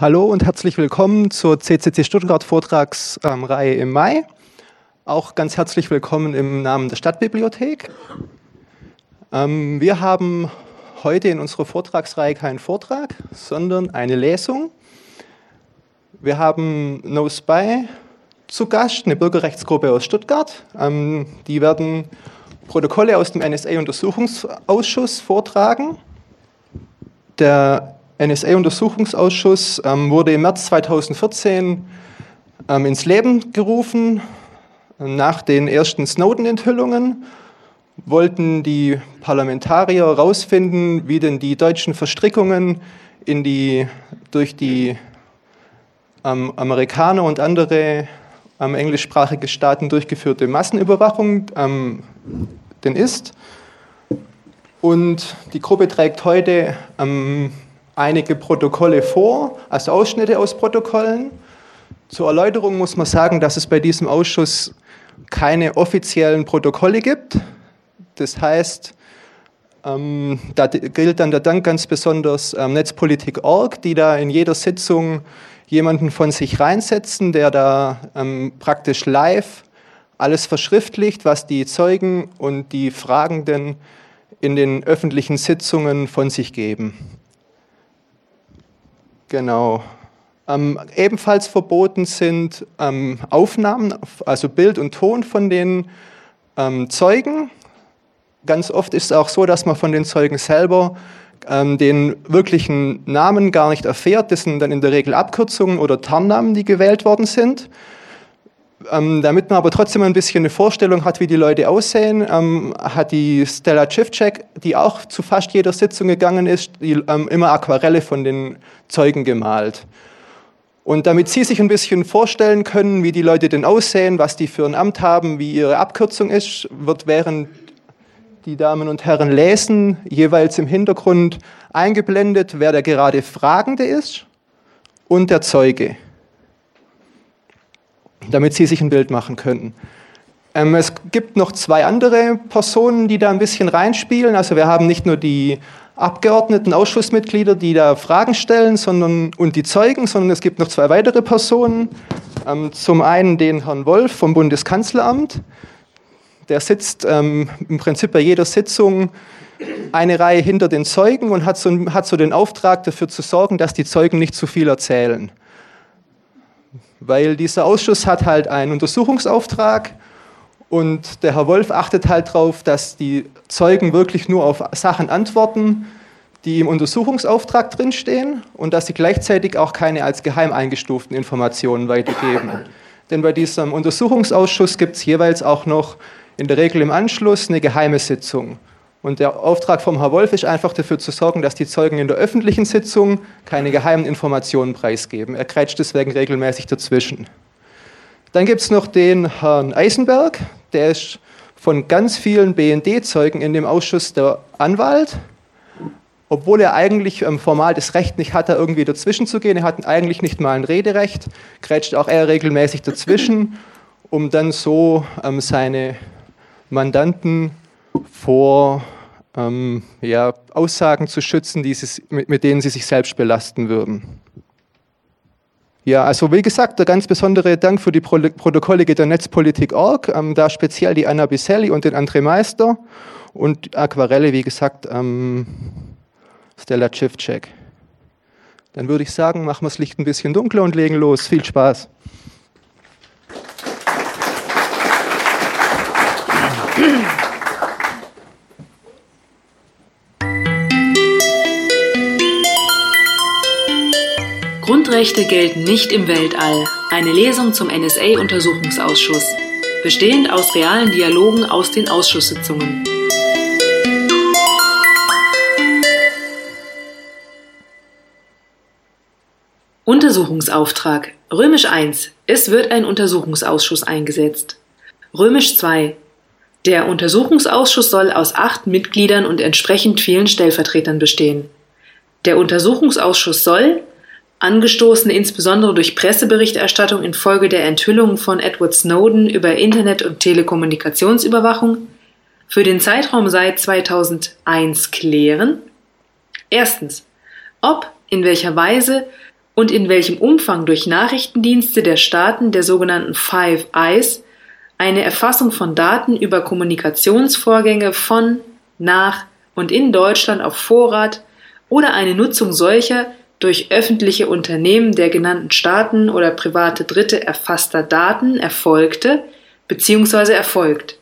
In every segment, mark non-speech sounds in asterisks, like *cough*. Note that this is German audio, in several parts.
Hallo und herzlich willkommen zur CCC Stuttgart Vortragsreihe im Mai. Auch ganz herzlich willkommen im Namen der Stadtbibliothek. Ähm, wir haben heute in unserer Vortragsreihe keinen Vortrag, sondern eine Lesung. Wir haben No Spy zu Gast, eine Bürgerrechtsgruppe aus Stuttgart. Ähm, die werden Protokolle aus dem NSA-Untersuchungsausschuss vortragen. Der NSA-Untersuchungsausschuss ähm, wurde im März 2014 ähm, ins Leben gerufen. Nach den ersten Snowden-Enthüllungen wollten die Parlamentarier herausfinden, wie denn die deutschen Verstrickungen in die, durch die ähm, Amerikaner und andere ähm, englischsprachige Staaten durchgeführte Massenüberwachung ähm, denn ist. Und die Gruppe trägt heute ähm, einige Protokolle vor, also Ausschnitte aus Protokollen. Zur Erläuterung muss man sagen, dass es bei diesem Ausschuss keine offiziellen Protokolle gibt. Das heißt, ähm, da gilt dann der Dank ganz besonders ähm, Netzpolitik.org, die da in jeder Sitzung jemanden von sich reinsetzen, der da ähm, praktisch live alles verschriftlicht, was die Zeugen und die Fragenden in den öffentlichen Sitzungen von sich geben. Genau. Ähm, ebenfalls verboten sind ähm, Aufnahmen, also Bild und Ton von den ähm, Zeugen. Ganz oft ist es auch so, dass man von den Zeugen selber ähm, den wirklichen Namen gar nicht erfährt. Das sind dann in der Regel Abkürzungen oder Tarnnamen, die gewählt worden sind. Ähm, damit man aber trotzdem ein bisschen eine Vorstellung hat, wie die Leute aussehen, ähm, hat die Stella Chivcek, die auch zu fast jeder Sitzung gegangen ist, die, ähm, immer Aquarelle von den Zeugen gemalt. Und damit Sie sich ein bisschen vorstellen können, wie die Leute denn aussehen, was die für ein Amt haben, wie ihre Abkürzung ist, wird während die Damen und Herren lesen jeweils im Hintergrund eingeblendet, wer der gerade Fragende ist und der Zeuge damit Sie sich ein Bild machen können. Ähm, es gibt noch zwei andere Personen, die da ein bisschen reinspielen. Also wir haben nicht nur die Abgeordneten, Ausschussmitglieder, die da Fragen stellen, sondern und die Zeugen, sondern es gibt noch zwei weitere Personen. Ähm, zum einen den Herrn Wolf vom Bundeskanzleramt. Der sitzt ähm, im Prinzip bei jeder Sitzung eine Reihe hinter den Zeugen und hat so, hat so den Auftrag dafür zu sorgen, dass die Zeugen nicht zu viel erzählen weil dieser Ausschuss hat halt einen Untersuchungsauftrag und der Herr Wolf achtet halt darauf, dass die Zeugen wirklich nur auf Sachen antworten, die im Untersuchungsauftrag drinstehen und dass sie gleichzeitig auch keine als geheim eingestuften Informationen weitergeben. *clears throat* Denn bei diesem Untersuchungsausschuss gibt es jeweils auch noch in der Regel im Anschluss eine geheime Sitzung. Und der Auftrag vom Herrn Wolf ist einfach dafür zu sorgen, dass die Zeugen in der öffentlichen Sitzung keine geheimen Informationen preisgeben. Er kreitscht deswegen regelmäßig dazwischen. Dann gibt es noch den Herrn Eisenberg, der ist von ganz vielen BND-Zeugen in dem Ausschuss der Anwalt, obwohl er eigentlich ähm, formal das Recht nicht hat, da irgendwie dazwischen zu gehen. Er hat eigentlich nicht mal ein Rederecht, kreitscht auch er regelmäßig dazwischen, um dann so ähm, seine Mandanten vor ähm, ja, Aussagen zu schützen, die sie, mit, mit denen sie sich selbst belasten würden. Ja, also wie gesagt, der ganz besondere Dank für die Pro Protokolle geht der Netzpolitik.org, ähm, da speziell die Anna Biselli und den André Meister und Aquarelle, wie gesagt, ähm, Stella Chivcek. Dann würde ich sagen, machen wir das Licht ein bisschen dunkler und legen los. Viel Spaß. Grundrechte gelten nicht im Weltall. Eine Lesung zum NSA-Untersuchungsausschuss. Bestehend aus realen Dialogen aus den Ausschusssitzungen. Untersuchungsauftrag. Römisch 1. Es wird ein Untersuchungsausschuss eingesetzt. Römisch 2. Der Untersuchungsausschuss soll aus acht Mitgliedern und entsprechend vielen Stellvertretern bestehen. Der Untersuchungsausschuss soll angestoßen insbesondere durch Presseberichterstattung infolge der Enthüllungen von Edward Snowden über Internet- und Telekommunikationsüberwachung, für den Zeitraum seit 2001 klären. Erstens, ob, in welcher Weise und in welchem Umfang durch Nachrichtendienste der Staaten der sogenannten Five Eyes eine Erfassung von Daten über Kommunikationsvorgänge von, nach und in Deutschland auf Vorrat oder eine Nutzung solcher durch öffentliche Unternehmen der genannten Staaten oder private Dritte erfasster Daten erfolgte bzw. erfolgt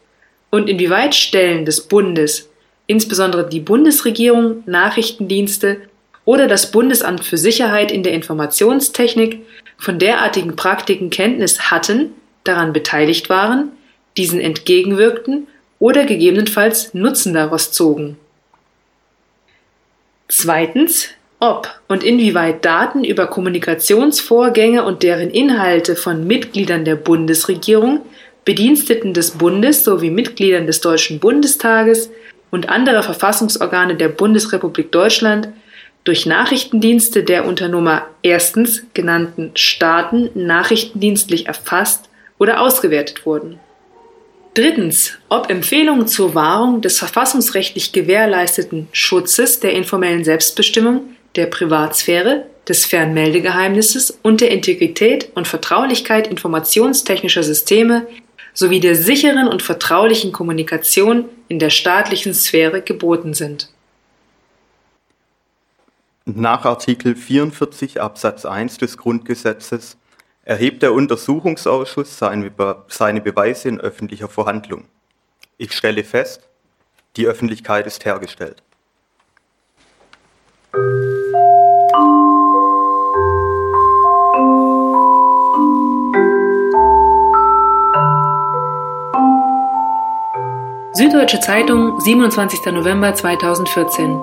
und inwieweit Stellen des Bundes, insbesondere die Bundesregierung, Nachrichtendienste oder das Bundesamt für Sicherheit in der Informationstechnik von derartigen Praktiken Kenntnis hatten, daran beteiligt waren, diesen entgegenwirkten oder gegebenenfalls Nutzen daraus zogen. Zweitens, ob und inwieweit Daten über Kommunikationsvorgänge und deren Inhalte von Mitgliedern der Bundesregierung, Bediensteten des Bundes sowie Mitgliedern des Deutschen Bundestages und anderer Verfassungsorgane der Bundesrepublik Deutschland durch Nachrichtendienste der unter Nummer erstens genannten Staaten nachrichtendienstlich erfasst oder ausgewertet wurden. Drittens, ob Empfehlungen zur Wahrung des verfassungsrechtlich gewährleisteten Schutzes der informellen Selbstbestimmung, der Privatsphäre, des Fernmeldegeheimnisses und der Integrität und Vertraulichkeit informationstechnischer Systeme sowie der sicheren und vertraulichen Kommunikation in der staatlichen Sphäre geboten sind. Nach Artikel 44 Absatz 1 des Grundgesetzes erhebt der Untersuchungsausschuss seine, Beweise in öffentlicher Verhandlung. Ich stelle fest, die Öffentlichkeit ist hergestellt. Süddeutsche Zeitung, 27. November 2014.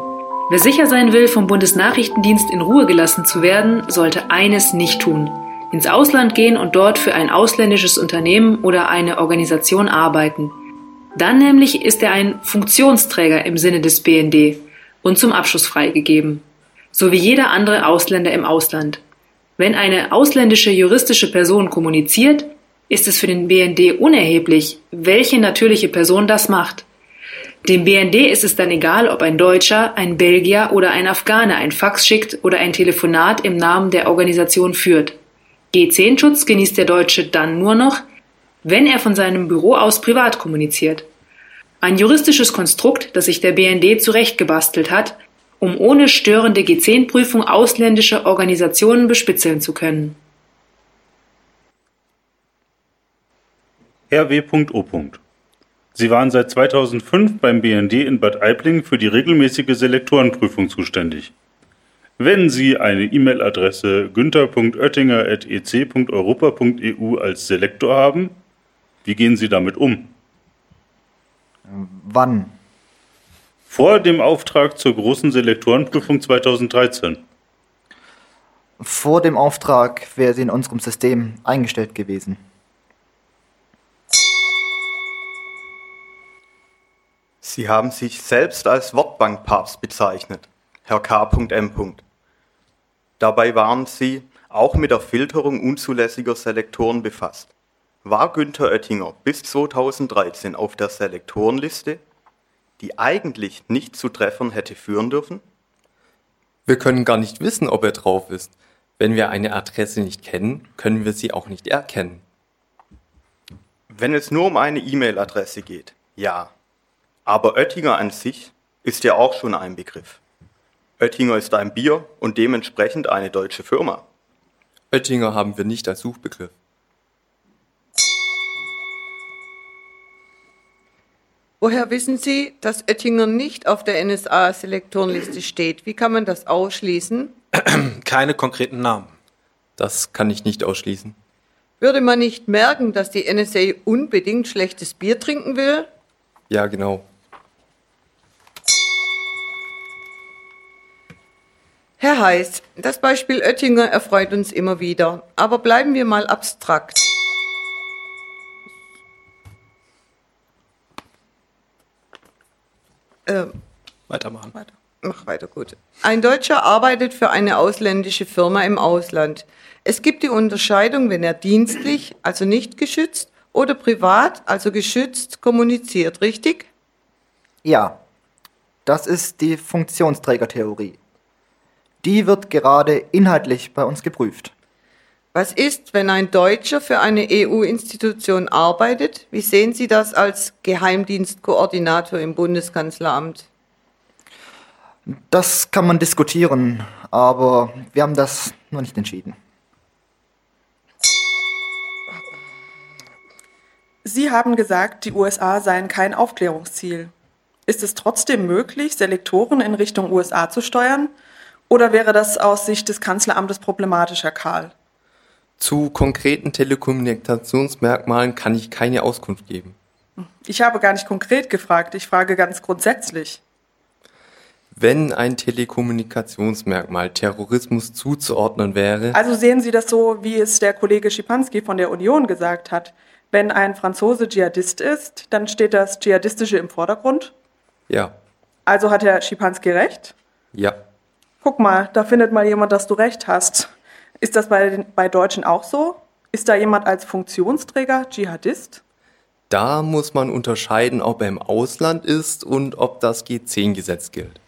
Wer sicher sein will, vom Bundesnachrichtendienst in Ruhe gelassen zu werden, sollte eines nicht tun. Ins Ausland gehen und dort für ein ausländisches Unternehmen oder eine Organisation arbeiten. Dann nämlich ist er ein Funktionsträger im Sinne des BND und zum Abschluss freigegeben. So wie jeder andere Ausländer im Ausland. Wenn eine ausländische juristische Person kommuniziert, ist es für den BND unerheblich, welche natürliche Person das macht. Dem BND ist es dann egal, ob ein Deutscher, ein Belgier oder ein Afghane ein Fax schickt oder ein Telefonat im Namen der Organisation führt. G10-Schutz genießt der Deutsche dann nur noch, wenn er von seinem Büro aus privat kommuniziert. Ein juristisches Konstrukt, das sich der BND zurechtgebastelt hat, um ohne störende G10-Prüfung ausländische Organisationen bespitzeln zu können. Herr W.O. Sie waren seit 2005 beim BND in Bad Aibling für die regelmäßige Selektorenprüfung zuständig. Wenn Sie eine E-Mail-Adresse günther.oettinger.ec.europa.eu als Selektor haben, wie gehen Sie damit um? Wann? Vor dem Auftrag zur großen Selektorenprüfung 2013. Vor dem Auftrag wäre sie in unserem System eingestellt gewesen. Sie haben sich selbst als Wortbankpapst bezeichnet, Herr K.M. Dabei waren Sie auch mit der Filterung unzulässiger Selektoren befasst. War Günther Oettinger bis 2013 auf der Selektorenliste, die eigentlich nicht zu Treffern hätte führen dürfen? Wir können gar nicht wissen, ob er drauf ist. Wenn wir eine Adresse nicht kennen, können wir sie auch nicht erkennen. Wenn es nur um eine E-Mail-Adresse geht, ja. Aber Oettinger an sich ist ja auch schon ein Begriff. Oettinger ist ein Bier und dementsprechend eine deutsche Firma. Oettinger haben wir nicht als Suchbegriff. Woher wissen Sie, dass Oettinger nicht auf der NSA-Selektorenliste steht? Wie kann man das ausschließen? Keine konkreten Namen. Das kann ich nicht ausschließen. Würde man nicht merken, dass die NSA unbedingt schlechtes Bier trinken will? Ja, genau. Herr Heiß, das Beispiel Oettinger erfreut uns immer wieder, aber bleiben wir mal abstrakt. Äh, Weitermachen. Weiter. Mach weiter, gut. Ein Deutscher arbeitet für eine ausländische Firma im Ausland. Es gibt die Unterscheidung, wenn er dienstlich, also nicht geschützt, oder privat, also geschützt, kommuniziert, richtig? Ja, das ist die Funktionsträgertheorie. Die wird gerade inhaltlich bei uns geprüft. Was ist, wenn ein Deutscher für eine EU-Institution arbeitet? Wie sehen Sie das als Geheimdienstkoordinator im Bundeskanzleramt? Das kann man diskutieren, aber wir haben das noch nicht entschieden. Sie haben gesagt, die USA seien kein Aufklärungsziel. Ist es trotzdem möglich, Selektoren in Richtung USA zu steuern? Oder wäre das aus Sicht des Kanzleramtes problematisch, Herr Karl? Zu konkreten Telekommunikationsmerkmalen kann ich keine Auskunft geben. Ich habe gar nicht konkret gefragt, ich frage ganz grundsätzlich. Wenn ein Telekommunikationsmerkmal Terrorismus zuzuordnen wäre, Also sehen Sie das so, wie es der Kollege Schipanski von der Union gesagt hat. Wenn ein Franzose Dschihadist ist, dann steht das Dschihadistische im Vordergrund. ja, Also hat Herr Schipanski recht. ja, Guck mal, da findet mal jemand, dass du recht hast. Ist das bei, den, bei Deutschen auch so? Ist da jemand als Funktionsträger Dschihadist? da muss man unterscheiden, ob er im Ausland ist und ob das G10-Gesetz gilt.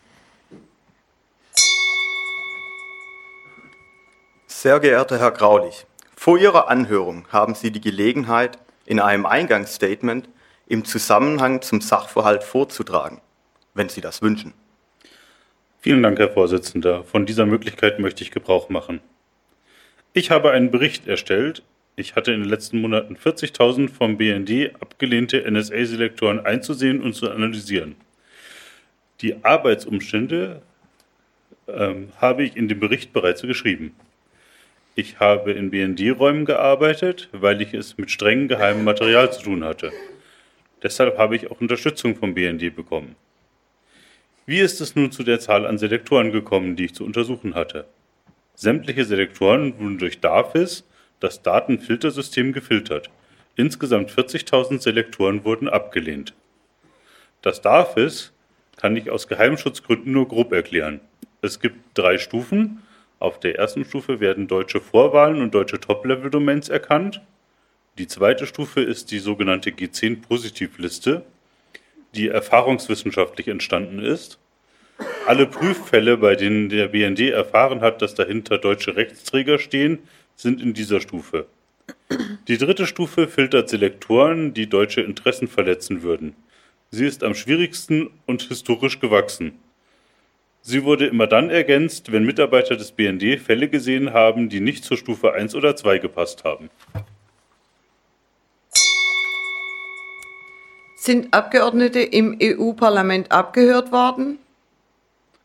Sehr geehrter Herr Graulich, vor Ihrer Anhörung haben Sie die Gelegenheit, in einem Eingangsstatement im Zusammenhang zum Sachverhalt vorzutragen, wenn Sie das wünschen. Vielen Dank, Herr Vorsitzender. Von dieser Möglichkeit möchte ich Gebrauch machen. Ich habe einen Bericht erstellt. Ich hatte in den letzten Monaten 40.000 vom BND abgelehnte NSA-Selektoren einzusehen und zu analysieren. Die Arbeitsumstände ähm, habe ich in dem Bericht bereits geschrieben. Ich habe in BND-Räumen gearbeitet, weil ich es mit streng geheimem Material zu tun hatte. Deshalb habe ich auch Unterstützung vom BND bekommen. Wie ist es nun zu der Zahl an Selektoren gekommen, die ich zu untersuchen hatte? Sämtliche Selektoren wurden durch DAFIS, das Datenfiltersystem, gefiltert. Insgesamt 40.000 Selektoren wurden abgelehnt. Das DAFIS kann ich aus Geheimschutzgründen nur grob erklären. Es gibt drei Stufen. Auf der ersten Stufe werden deutsche Vorwahlen und deutsche Top-Level-Domains erkannt. Die zweite Stufe ist die sogenannte G10-Positivliste, die erfahrungswissenschaftlich entstanden ist. Alle Prüffälle, bei denen der BND erfahren hat, dass dahinter deutsche Rechtsträger stehen, sind in dieser Stufe. Die dritte Stufe filtert Selektoren, die deutsche Interessen verletzen würden. Sie ist am schwierigsten und historisch gewachsen. Sie wurde immer dann ergänzt, wenn Mitarbeiter des BND Fälle gesehen haben, die nicht zur Stufe 1 oder 2 gepasst haben. Sind Abgeordnete im EU-Parlament abgehört worden?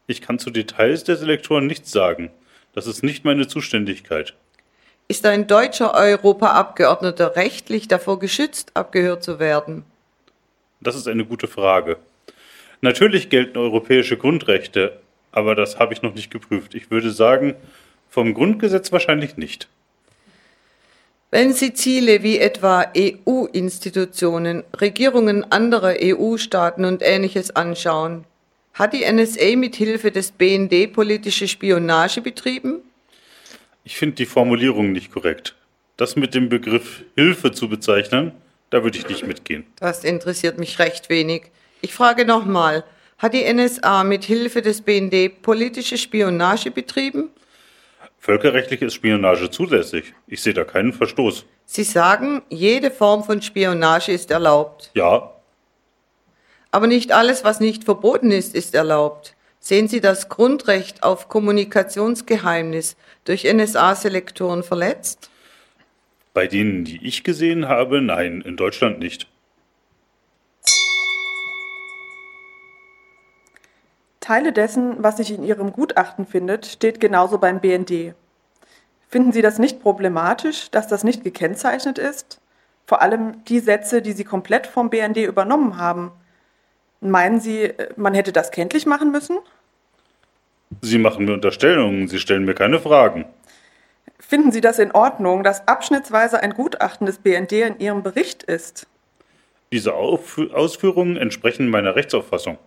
Ich kann zu Details der Selektoren nichts sagen. Das ist nicht meine Zuständigkeit. Ist ein deutscher Europaabgeordneter rechtlich davor geschützt, abgehört zu werden? Das ist eine gute Frage. Natürlich gelten europäische Grundrechte, aber das habe ich noch nicht geprüft. Ich würde sagen, vom Grundgesetz wahrscheinlich nicht. Wenn Sie Ziele wie etwa EU-Institutionen, Regierungen anderer EU-Staaten und Ähnliches anschauen, hat die NSA mit Hilfe des BND politische Spionage betrieben? Ich finde die Formulierung nicht korrekt. Das mit dem Begriff Hilfe zu bezeichnen, da würde ich nicht mitgehen. Das interessiert mich recht wenig. Ich frage nochmal, hat die NSA mit Hilfe des BND politische Spionage betrieben? Völkerrechtlich ist Spionage zulässig. Ich sehe da keinen Verstoß. Sie sagen, jede Form von Spionage ist erlaubt. Ja, Aber nicht alles, was nicht verboten ist, ist erlaubt. Sehen Sie das Grundrecht auf Kommunikationsgeheimnis durch NSA-Selektoren verletzt? bei denen, die ich gesehen habe, nein, in Deutschland nicht. Teile dessen, was sich in Ihrem Gutachten findet, steht genauso beim BND. Finden Sie das nicht problematisch, dass das nicht gekennzeichnet ist? Vor allem die Sätze, die Sie komplett vom BND übernommen haben. Meinen Sie, man hätte das kenntlich machen müssen? Sie machen mir Unterstellungen, Sie stellen mir keine Fragen. Finden Sie das in Ordnung, dass abschnittsweise ein Gutachten des BND in Ihrem Bericht ist? Diese Ausführungen entsprechen meiner Rechtsauffassung.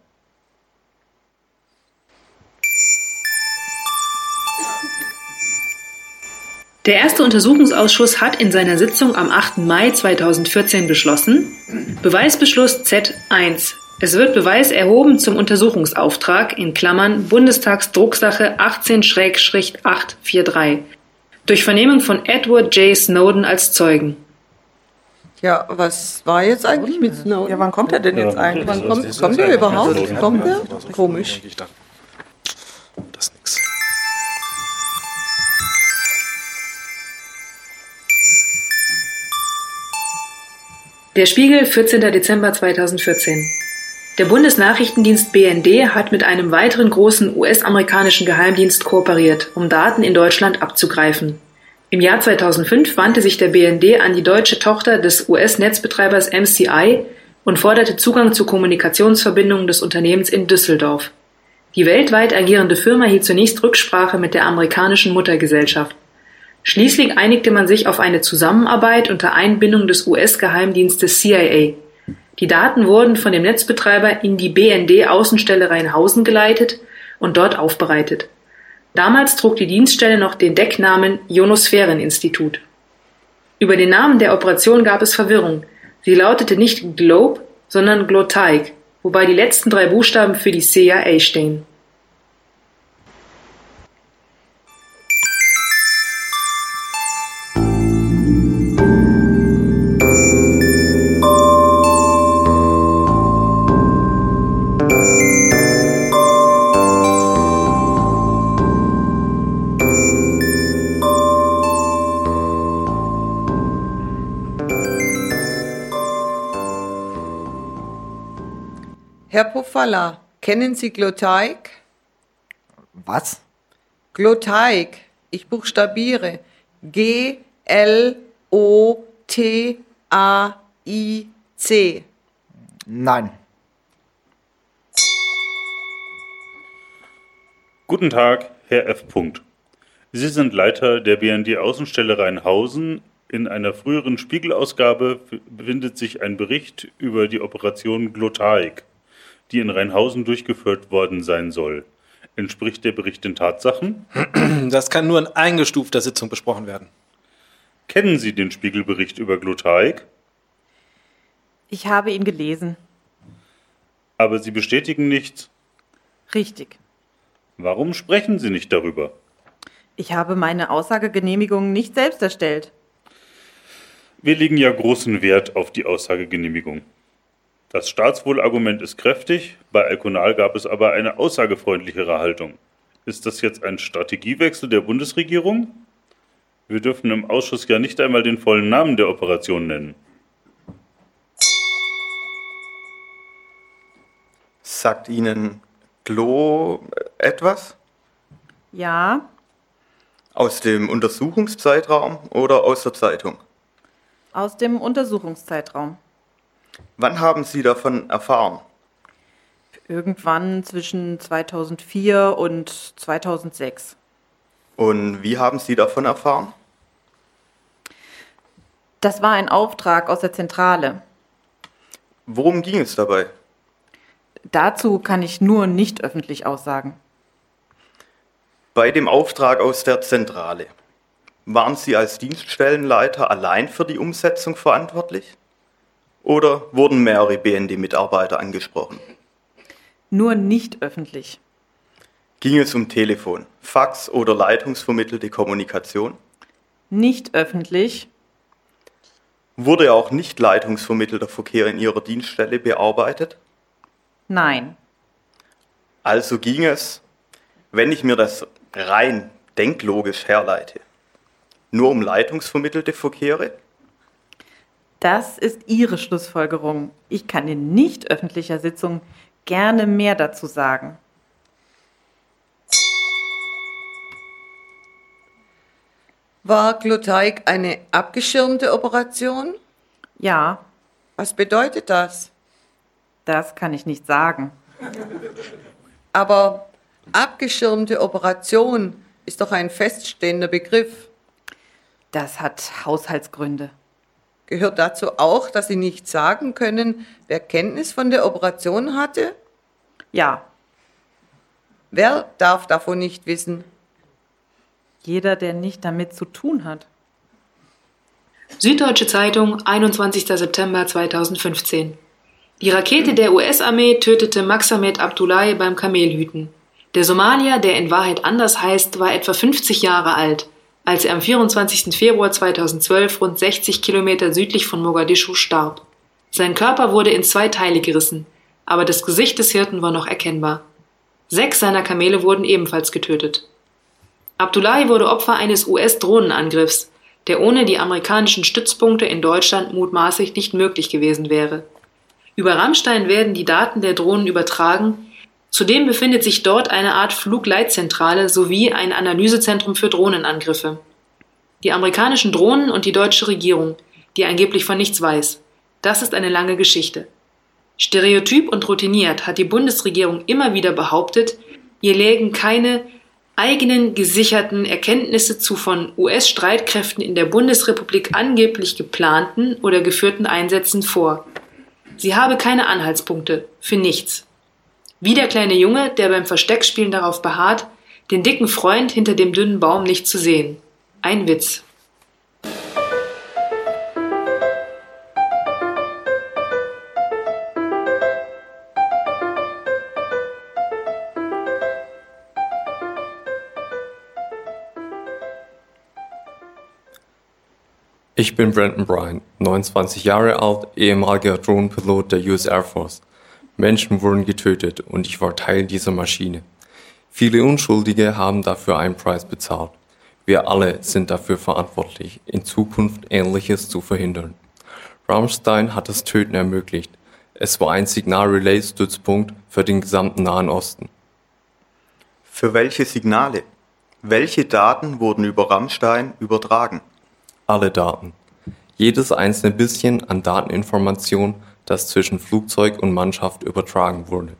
Der erste Untersuchungsausschuss hat in seiner Sitzung am 8. Mai 2014 beschlossen, Beweisbeschluss Z1 Es wird Beweis erhoben zum Untersuchungsauftrag in Klammern Bundestagsdrucksache 18-843 durch Vernehmung von Edward J. Snowden als Zeugen. Ja, was war jetzt eigentlich mit Snowden? Ja, wann kommt er denn jetzt eigentlich? Wann kommt, kommt er überhaupt? Kommt er? Komisch. Das ist nix. Der Spiegel, 14. Dezember 2014. Der Bundesnachrichtendienst BND hat mit einem weiteren großen US-amerikanischen Geheimdienst kooperiert, um Daten in Deutschland abzugreifen. Im Jahr 2005 wandte sich der BND an die deutsche Tochter des US-Netzbetreibers MCI und forderte Zugang zu Kommunikationsverbindungen des Unternehmens in Düsseldorf. Die weltweit agierende Firma hielt zunächst Rücksprache mit der amerikanischen Muttergesellschaft. Schließlich einigte man sich auf eine Zusammenarbeit unter Einbindung des US-Geheimdienstes CIA. Die Daten wurden von dem Netzbetreiber in die BND-Außenstelle Rheinhausen geleitet und dort aufbereitet. Damals trug die Dienststelle noch den Decknamen Ionosphäreninstitut. Über den Namen der Operation gab es Verwirrung. Sie lautete nicht Globe, sondern Glotaic, wobei die letzten drei Buchstaben für die CIA stehen. Herr Pofalla, kennen Sie Glotaic? Was? Glotaic. Ich buchstabiere. G-L-O-T-A-I-C. Nein. Guten Tag, Herr F. Punkt. Sie sind Leiter der BND Außenstelle Rheinhausen. In einer früheren Spiegelausgabe befindet sich ein Bericht über die Operation Glotaic, die in Rheinhausen durchgeführt worden sein soll. Entspricht der Bericht den Tatsachen? Das kann nur in eingestufter Sitzung besprochen werden. Kennen Sie den Spiegelbericht über Glotaic? Ich habe ihn gelesen. Aber Sie bestätigen nichts. Richtig. Warum sprechen Sie nicht darüber? Ich habe meine Aussagegenehmigung nicht selbst erstellt. Wir legen ja großen Wert auf die Aussagegenehmigung. Das Staatswohlargument ist kräftig, bei Alkonal gab es aber eine aussagefreundlichere Haltung. Ist das jetzt ein Strategiewechsel der Bundesregierung? Wir dürfen im Ausschuss ja nicht einmal den vollen Namen der Operation nennen. Sagt Ihnen Glo etwas? Ja, Aus dem Untersuchungszeitraum oder aus der Zeitung? aus dem Untersuchungszeitraum. Wann haben Sie davon erfahren? Irgendwann zwischen 2004 und 2006. Und wie haben Sie davon erfahren? Das war ein Auftrag aus der Zentrale. Worum ging es dabei? Dazu kann ich nur nicht öffentlich aussagen. Bei dem Auftrag aus der Zentrale. Waren Sie als Dienststellenleiter allein für die Umsetzung verantwortlich? Oder wurden mehrere BND-Mitarbeiter angesprochen? Nur nicht öffentlich. Ging es um Telefon, Fax oder leitungsvermittelte Kommunikation? Nicht öffentlich. Wurde auch nicht leitungsvermittelter Verkehr in Ihrer Dienststelle bearbeitet? Nein. Also ging es, wenn ich mir das rein denklogisch herleite, nur um leitungsvermittelte Verkehre? Das ist Ihre Schlussfolgerung. Ich kann in nicht öffentlicher Sitzung gerne mehr dazu sagen. War Glotaic eine abgeschirmte Operation? Ja, Was bedeutet das? das kann ich nicht sagen. Aber abgeschirmte Operation ist doch ein feststehender Begriff. Das hat Haushaltsgründe. Gehört dazu auch, dass Sie nicht sagen können, wer Kenntnis von der Operation hatte? Ja, Wer darf davon nicht wissen? jeder, der nicht damit zu tun hat. Süddeutsche Zeitung, 21. September 2015. Die Rakete der US-Armee tötete Maxamed Abdullahi beim Kamelhüten. Der Somalier, der in Wahrheit anders heißt, war etwa 50 Jahre alt, als er am 24. Februar 2012 rund 60 Kilometer südlich von Mogadischu starb. Sein Körper wurde in zwei Teile gerissen, aber das Gesicht des Hirten war noch erkennbar. Sechs seiner Kamele wurden ebenfalls getötet. Abdullahi wurde Opfer eines US-Drohnenangriffs, der ohne die amerikanischen Stützpunkte in Deutschland mutmaßlich nicht möglich gewesen wäre. Über Rammstein werden die Daten der Drohnen übertragen, zudem befindet sich dort eine Art Flugleitzentrale sowie ein Analysezentrum für Drohnenangriffe. Die amerikanischen Drohnen und die deutsche Regierung, die angeblich von nichts weiß, das ist eine lange Geschichte. Stereotyp und routiniert hat die Bundesregierung immer wieder behauptet, ihr lägen keine eigenen gesicherten Erkenntnisse zu von US-Streitkräften in der Bundesrepublik angeblich geplanten oder geführten Einsätzen vor. Sie habe keine Anhaltspunkte für nichts. Wie der kleine Junge, der beim Versteckspielen darauf beharrt, den dicken Freund hinter dem dünnen Baum nicht zu sehen. Ein Witz. Ich bin Brandon Bryan, 29 Jahre alt, ehemaliger Drohnenpilot der US Air Force. Menschen wurden getötet und ich war Teil dieser Maschine. Viele Unschuldige haben dafür einen Preis bezahlt. Wir alle sind dafür verantwortlich, in Zukunft Ähnliches zu verhindern. Rammstein hat das Töten ermöglicht. Es war ein Signal-Relay-Stützpunkt für den gesamten Nahen Osten. Für welche Signale? Welche Daten wurden über Rammstein übertragen? alle Daten. Jedes einzelne bisschen an Dateninformation, das zwischen Flugzeug und Mannschaft übertragen wurde.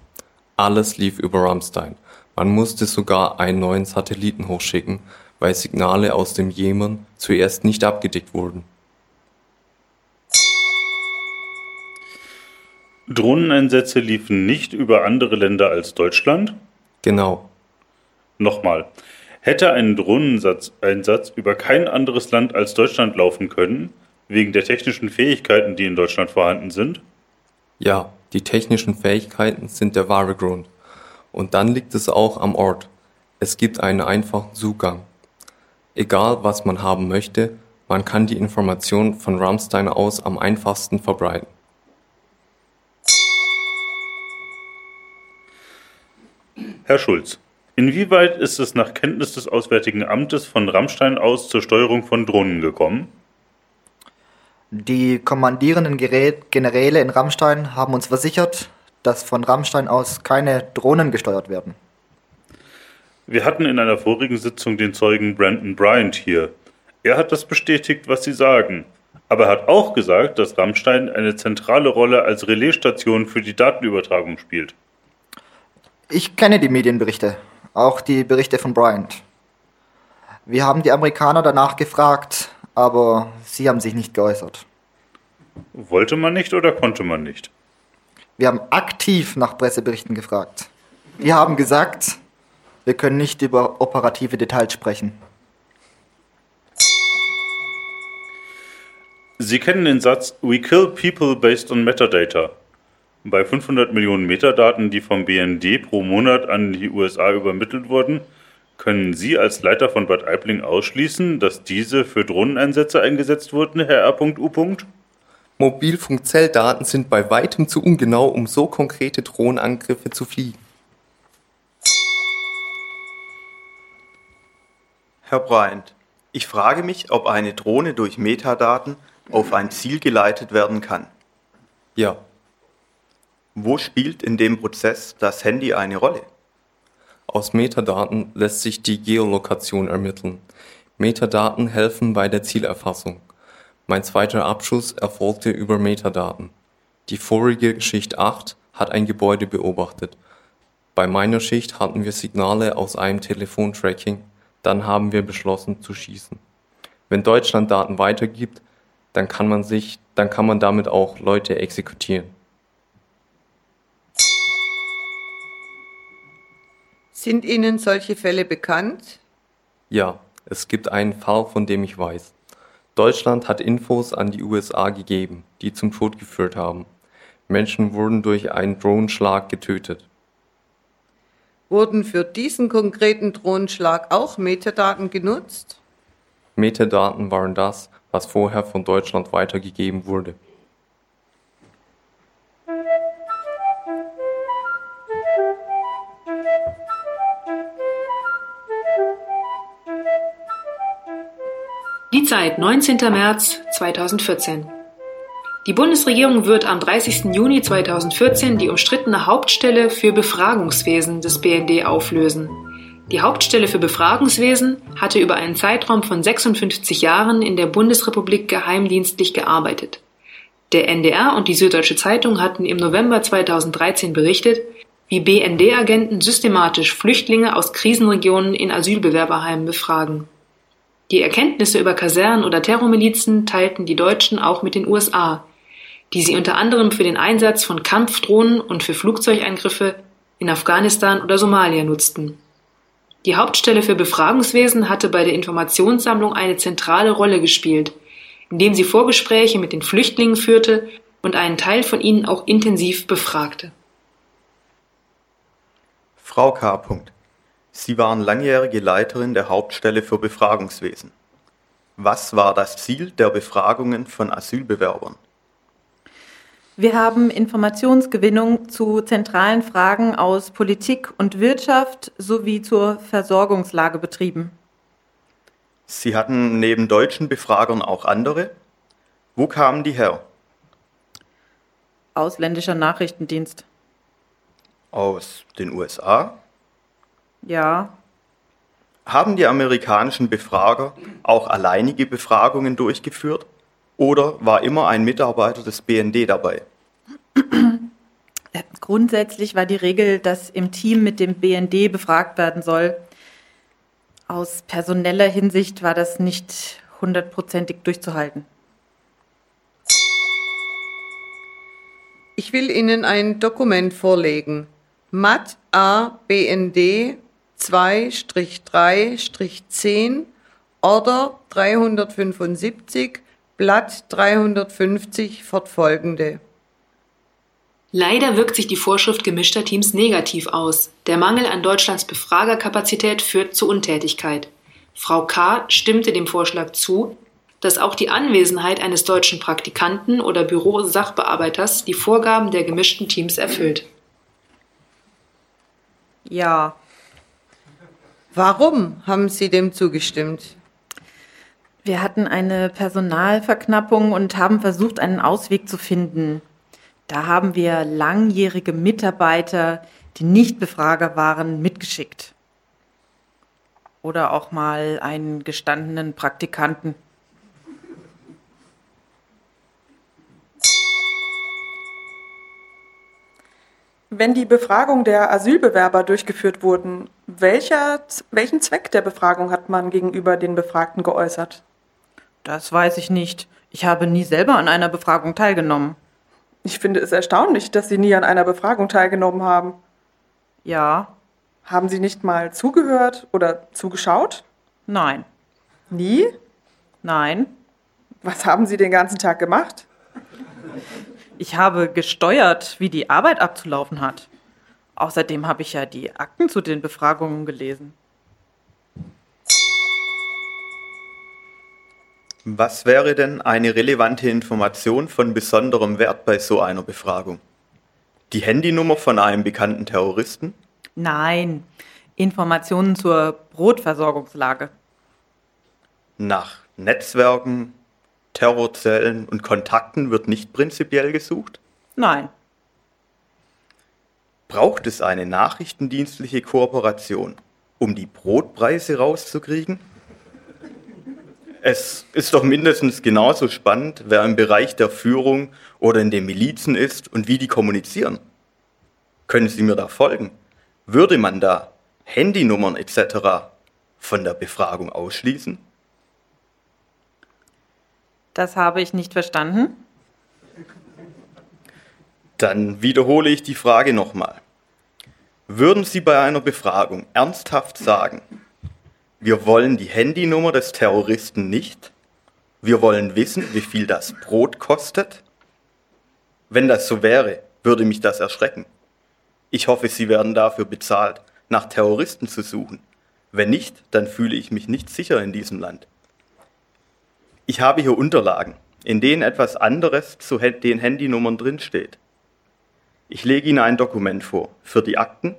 Alles lief über Ramstein. Man musste sogar einen neuen Satelliten hochschicken, weil Signale aus dem Jemen zuerst nicht abgedeckt wurden. Drohneneinsätze liefen nicht über andere Länder als Deutschland? Genau. Nochmal. Hätte ein Drohneneinsatz über kein anderes Land als Deutschland laufen können, wegen der technischen Fähigkeiten, die in Deutschland vorhanden sind? Ja, die technischen Fähigkeiten sind der wahre Grund. Und dann liegt es auch am Ort. Es gibt einen einfachen Zugang. Egal, was man haben möchte, man kann die Information von Ramstein aus am einfachsten verbreiten. Herr Schulz, Inwieweit ist es nach Kenntnis des Auswärtigen Amtes von Rammstein aus zur Steuerung von Drohnen gekommen? Die kommandierenden Generäle in Rammstein haben uns versichert, dass von Rammstein aus keine Drohnen gesteuert werden. Wir hatten in einer vorigen Sitzung den Zeugen Brandon Bryant hier. Er hat das bestätigt, was Sie sagen. Aber er hat auch gesagt, dass Rammstein eine zentrale Rolle als Relaisstation für die Datenübertragung spielt. Ich kenne die Medienberichte auch die Berichte von Bryant. Wir haben die Amerikaner danach gefragt, aber sie haben sich nicht geäußert. Wollte man nicht oder konnte man nicht? Wir haben aktiv nach Presseberichten gefragt. Wir haben gesagt, wir können nicht über operative Details sprechen. Sie kennen den Satz We kill people based on metadata. Bei 500 Millionen Metadaten, die vom BND pro Monat an die USA übermittelt wurden, können Sie als Leiter von Bad Aibling ausschließen, dass diese für Drohneneinsätze eingesetzt wurden, Herr R.U. Mobilfunkzelldaten sind bei weitem zu ungenau, um so konkrete Drohnenangriffe zu fliegen. Herr Bryant, ich frage mich, ob eine Drohne durch Metadaten auf ein Ziel geleitet werden kann. Ja. Wo spielt in dem Prozess das Handy eine Rolle? Aus Metadaten lässt sich die Geolokation ermitteln. Metadaten helfen bei der Zielerfassung. Mein zweiter Abschuss erfolgte über Metadaten. Die vorige Schicht 8 hat ein Gebäude beobachtet. Bei meiner Schicht hatten wir Signale aus einem Telefontracking, dann haben wir beschlossen zu schießen. Wenn Deutschland Daten weitergibt, dann kann man sich, dann kann man damit auch Leute exekutieren. Sind Ihnen solche Fälle bekannt? Ja, es gibt einen Fall, von dem ich weiß. Deutschland hat Infos an die USA gegeben, die zum Tod geführt haben. Menschen wurden durch einen Drohnenschlag getötet. Wurden für diesen konkreten Drohnenschlag auch Metadaten genutzt? Metadaten waren das, was vorher von Deutschland weitergegeben wurde. Die Zeit 19. März 2014. Die Bundesregierung wird am 30. Juni 2014 die umstrittene Hauptstelle für Befragungswesen des BND auflösen. Die Hauptstelle für Befragungswesen hatte über einen Zeitraum von 56 Jahren in der Bundesrepublik geheimdienstlich gearbeitet. Der NDR und die Süddeutsche Zeitung hatten im November 2013 berichtet, wie BND-Agenten systematisch Flüchtlinge aus Krisenregionen in Asylbewerberheimen befragen. Die Erkenntnisse über Kasernen oder Terrormilizen teilten die Deutschen auch mit den USA, die sie unter anderem für den Einsatz von Kampfdrohnen und für Flugzeugeingriffe in Afghanistan oder Somalia nutzten. Die Hauptstelle für Befragungswesen hatte bei der Informationssammlung eine zentrale Rolle gespielt, indem sie Vorgespräche mit den Flüchtlingen führte und einen Teil von ihnen auch intensiv befragte. Frau K. Sie waren langjährige Leiterin der Hauptstelle für Befragungswesen. Was war das Ziel der Befragungen von Asylbewerbern? Wir haben Informationsgewinnung zu zentralen Fragen aus Politik und Wirtschaft sowie zur Versorgungslage betrieben. Sie hatten neben deutschen Befragern auch andere. Wo kamen die her? Ausländischer Nachrichtendienst. Aus den USA? Ja. Haben die amerikanischen Befrager auch alleinige Befragungen durchgeführt oder war immer ein Mitarbeiter des BND dabei? Äh, grundsätzlich war die Regel, dass im Team mit dem BND befragt werden soll. Aus personeller Hinsicht war das nicht hundertprozentig durchzuhalten. Ich will Ihnen ein Dokument vorlegen. MAT A BND 2-3-10 Order 375 Blatt 350 fortfolgende. Leider wirkt sich die Vorschrift gemischter Teams negativ aus. Der Mangel an Deutschlands Befragerkapazität führt zu Untätigkeit. Frau K. stimmte dem Vorschlag zu, dass auch die Anwesenheit eines deutschen Praktikanten oder Bürosachbearbeiters die Vorgaben der gemischten Teams erfüllt. Ja, Warum haben Sie dem zugestimmt? Wir hatten eine Personalverknappung und haben versucht, einen Ausweg zu finden. Da haben wir langjährige Mitarbeiter, die nicht Befrager waren, mitgeschickt. Oder auch mal einen gestandenen Praktikanten. Wenn die Befragung der Asylbewerber durchgeführt wurden, welcher, welchen Zweck der Befragung hat man gegenüber den Befragten geäußert? Das weiß ich nicht. Ich habe nie selber an einer Befragung teilgenommen. Ich finde es erstaunlich, dass Sie nie an einer Befragung teilgenommen haben. Ja. Haben Sie nicht mal zugehört oder zugeschaut? Nein. Nie? Nein. Was haben Sie den ganzen Tag gemacht? Ich habe gesteuert, wie die Arbeit abzulaufen hat. Außerdem habe ich ja die Akten zu den Befragungen gelesen. Was wäre denn eine relevante Information von besonderem Wert bei so einer Befragung? Die Handynummer von einem bekannten Terroristen? Nein, Informationen zur Brotversorgungslage. Nach Netzwerken, Terrorzellen und Kontakten wird nicht prinzipiell gesucht? Nein. Braucht es eine nachrichtendienstliche Kooperation, um die Brotpreise rauszukriegen? Es ist doch mindestens genauso spannend, wer im Bereich der Führung oder in den Milizen ist und wie die kommunizieren. Können Sie mir da folgen? Würde man da Handynummern etc. von der Befragung ausschließen? Das habe ich nicht verstanden. Dann wiederhole ich die Frage nochmal. Würden Sie bei einer Befragung ernsthaft sagen, wir wollen die Handynummer des Terroristen nicht, wir wollen wissen, wie viel das Brot kostet? Wenn das so wäre, würde mich das erschrecken. Ich hoffe, Sie werden dafür bezahlt, nach Terroristen zu suchen. Wenn nicht, dann fühle ich mich nicht sicher in diesem Land. Ich habe hier Unterlagen, in denen etwas anderes zu den Handynummern drinsteht. Ich lege Ihnen ein Dokument vor für die Akten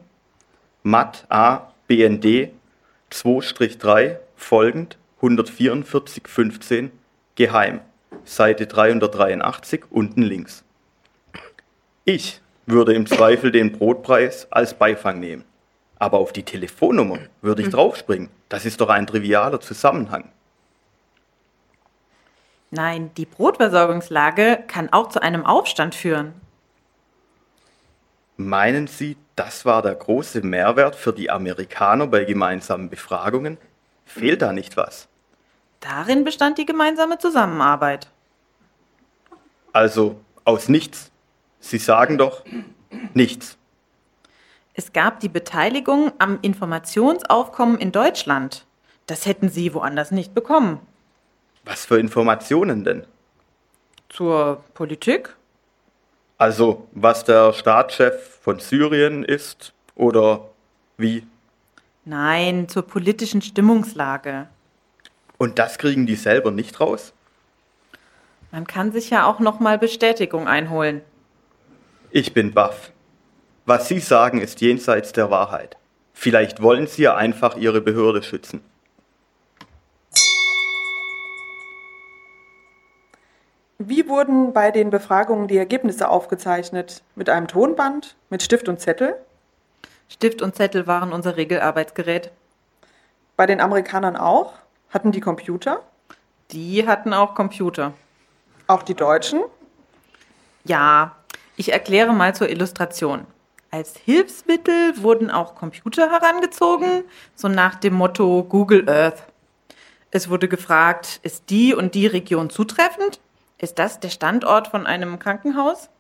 MAT A BND 2-3 folgend 14415 geheim, Seite 383 unten links. Ich würde im Zweifel den Brotpreis als Beifang nehmen. Aber auf die Telefonnummer würde ich draufspringen. Das ist doch ein trivialer Zusammenhang. Nein, die Brotversorgungslage kann auch zu einem Aufstand führen. Meinen Sie, das war der große Mehrwert für die Amerikaner bei gemeinsamen Befragungen? Fehlt da nicht was? Darin bestand die gemeinsame Zusammenarbeit. Also aus nichts. Sie sagen doch nichts. Es gab die Beteiligung am Informationsaufkommen in Deutschland. Das hätten Sie woanders nicht bekommen. Was für Informationen denn? Zur Politik? Also, was der Staatschef von Syrien ist oder wie? Nein, zur politischen Stimmungslage. Und das kriegen die selber nicht raus? Man kann sich ja auch noch mal Bestätigung einholen. Ich bin baff. Was Sie sagen, ist jenseits der Wahrheit. Vielleicht wollen Sie ja einfach Ihre Behörde schützen. Wie wurden bei den Befragungen die Ergebnisse aufgezeichnet? Mit einem Tonband? Mit Stift und Zettel? Stift und Zettel waren unser Regelarbeitsgerät. Bei den Amerikanern auch? Hatten die Computer? Die hatten auch Computer. Auch die Deutschen? Ja, ich erkläre mal zur Illustration. Als Hilfsmittel wurden auch Computer herangezogen, so nach dem Motto Google Earth. Es wurde gefragt, ist die und die Region zutreffend? Ist das der Standort von einem Krankenhaus?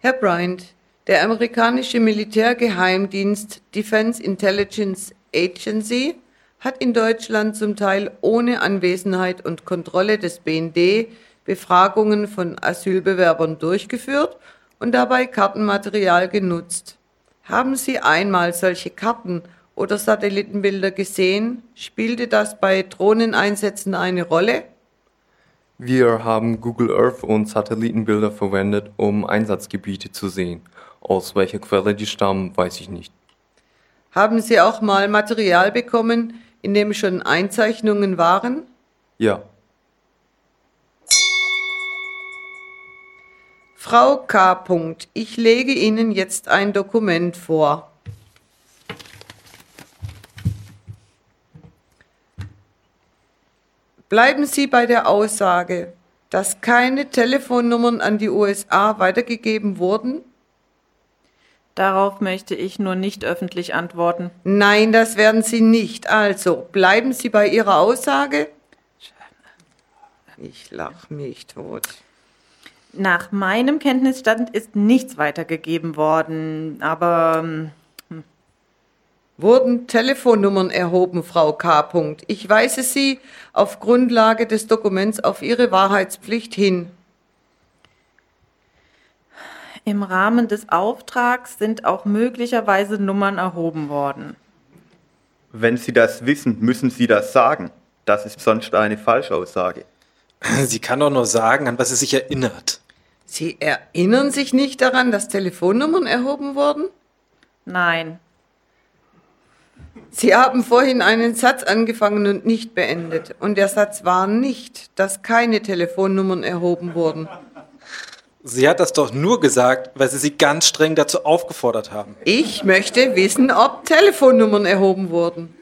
Herr Bryant, der amerikanische Militärgeheimdienst Defense Intelligence Agency hat in Deutschland zum Teil ohne Anwesenheit und Kontrolle des BND Befragungen von Asylbewerbern durchgeführt und dabei Kartenmaterial genutzt. Haben Sie einmal solche Karten oder Satellitenbilder gesehen? Spielte das bei Drohneneinsätzen eine Rolle? Wir haben Google Earth und Satellitenbilder verwendet, um Einsatzgebiete zu sehen. Aus welcher Quelle die stammen, weiß ich nicht. Haben Sie auch mal Material bekommen, in dem schon Einzeichnungen waren? Ja, Frau K. Punkt, Ich lege Ihnen jetzt ein Dokument vor. Bleiben Sie bei der Aussage, dass keine Telefonnummern an die USA weitergegeben wurden? Darauf möchte ich nur nicht öffentlich antworten. Nein, das werden Sie nicht. Also, bleiben Sie bei Ihrer Aussage? Ich lach mich tot. Nach meinem Kenntnisstand ist nichts weitergegeben worden, aber ähm, Wurden Telefonnummern erhoben, Frau K. Punkt. Ich weise Sie auf Grundlage des Dokuments auf Ihre Wahrheitspflicht hin. im Rahmen des Auftrags sind auch möglicherweise Nummern erhoben worden. Wenn Sie das wissen, müssen Sie das sagen. Das ist sonst eine Falschaussage. *laughs* Sie kann doch nur sagen, an was sie sich erinnert. Sie erinnern sich nicht daran, dass Telefonnummern erhoben wurden? Nein, Sie haben vorhin einen Satz angefangen und nicht beendet. Und der Satz war nicht, dass keine Telefonnummern erhoben wurden. Sie hat das doch nur gesagt, weil Sie sie ganz streng dazu aufgefordert haben. Ich möchte wissen, ob Telefonnummern erhoben wurden.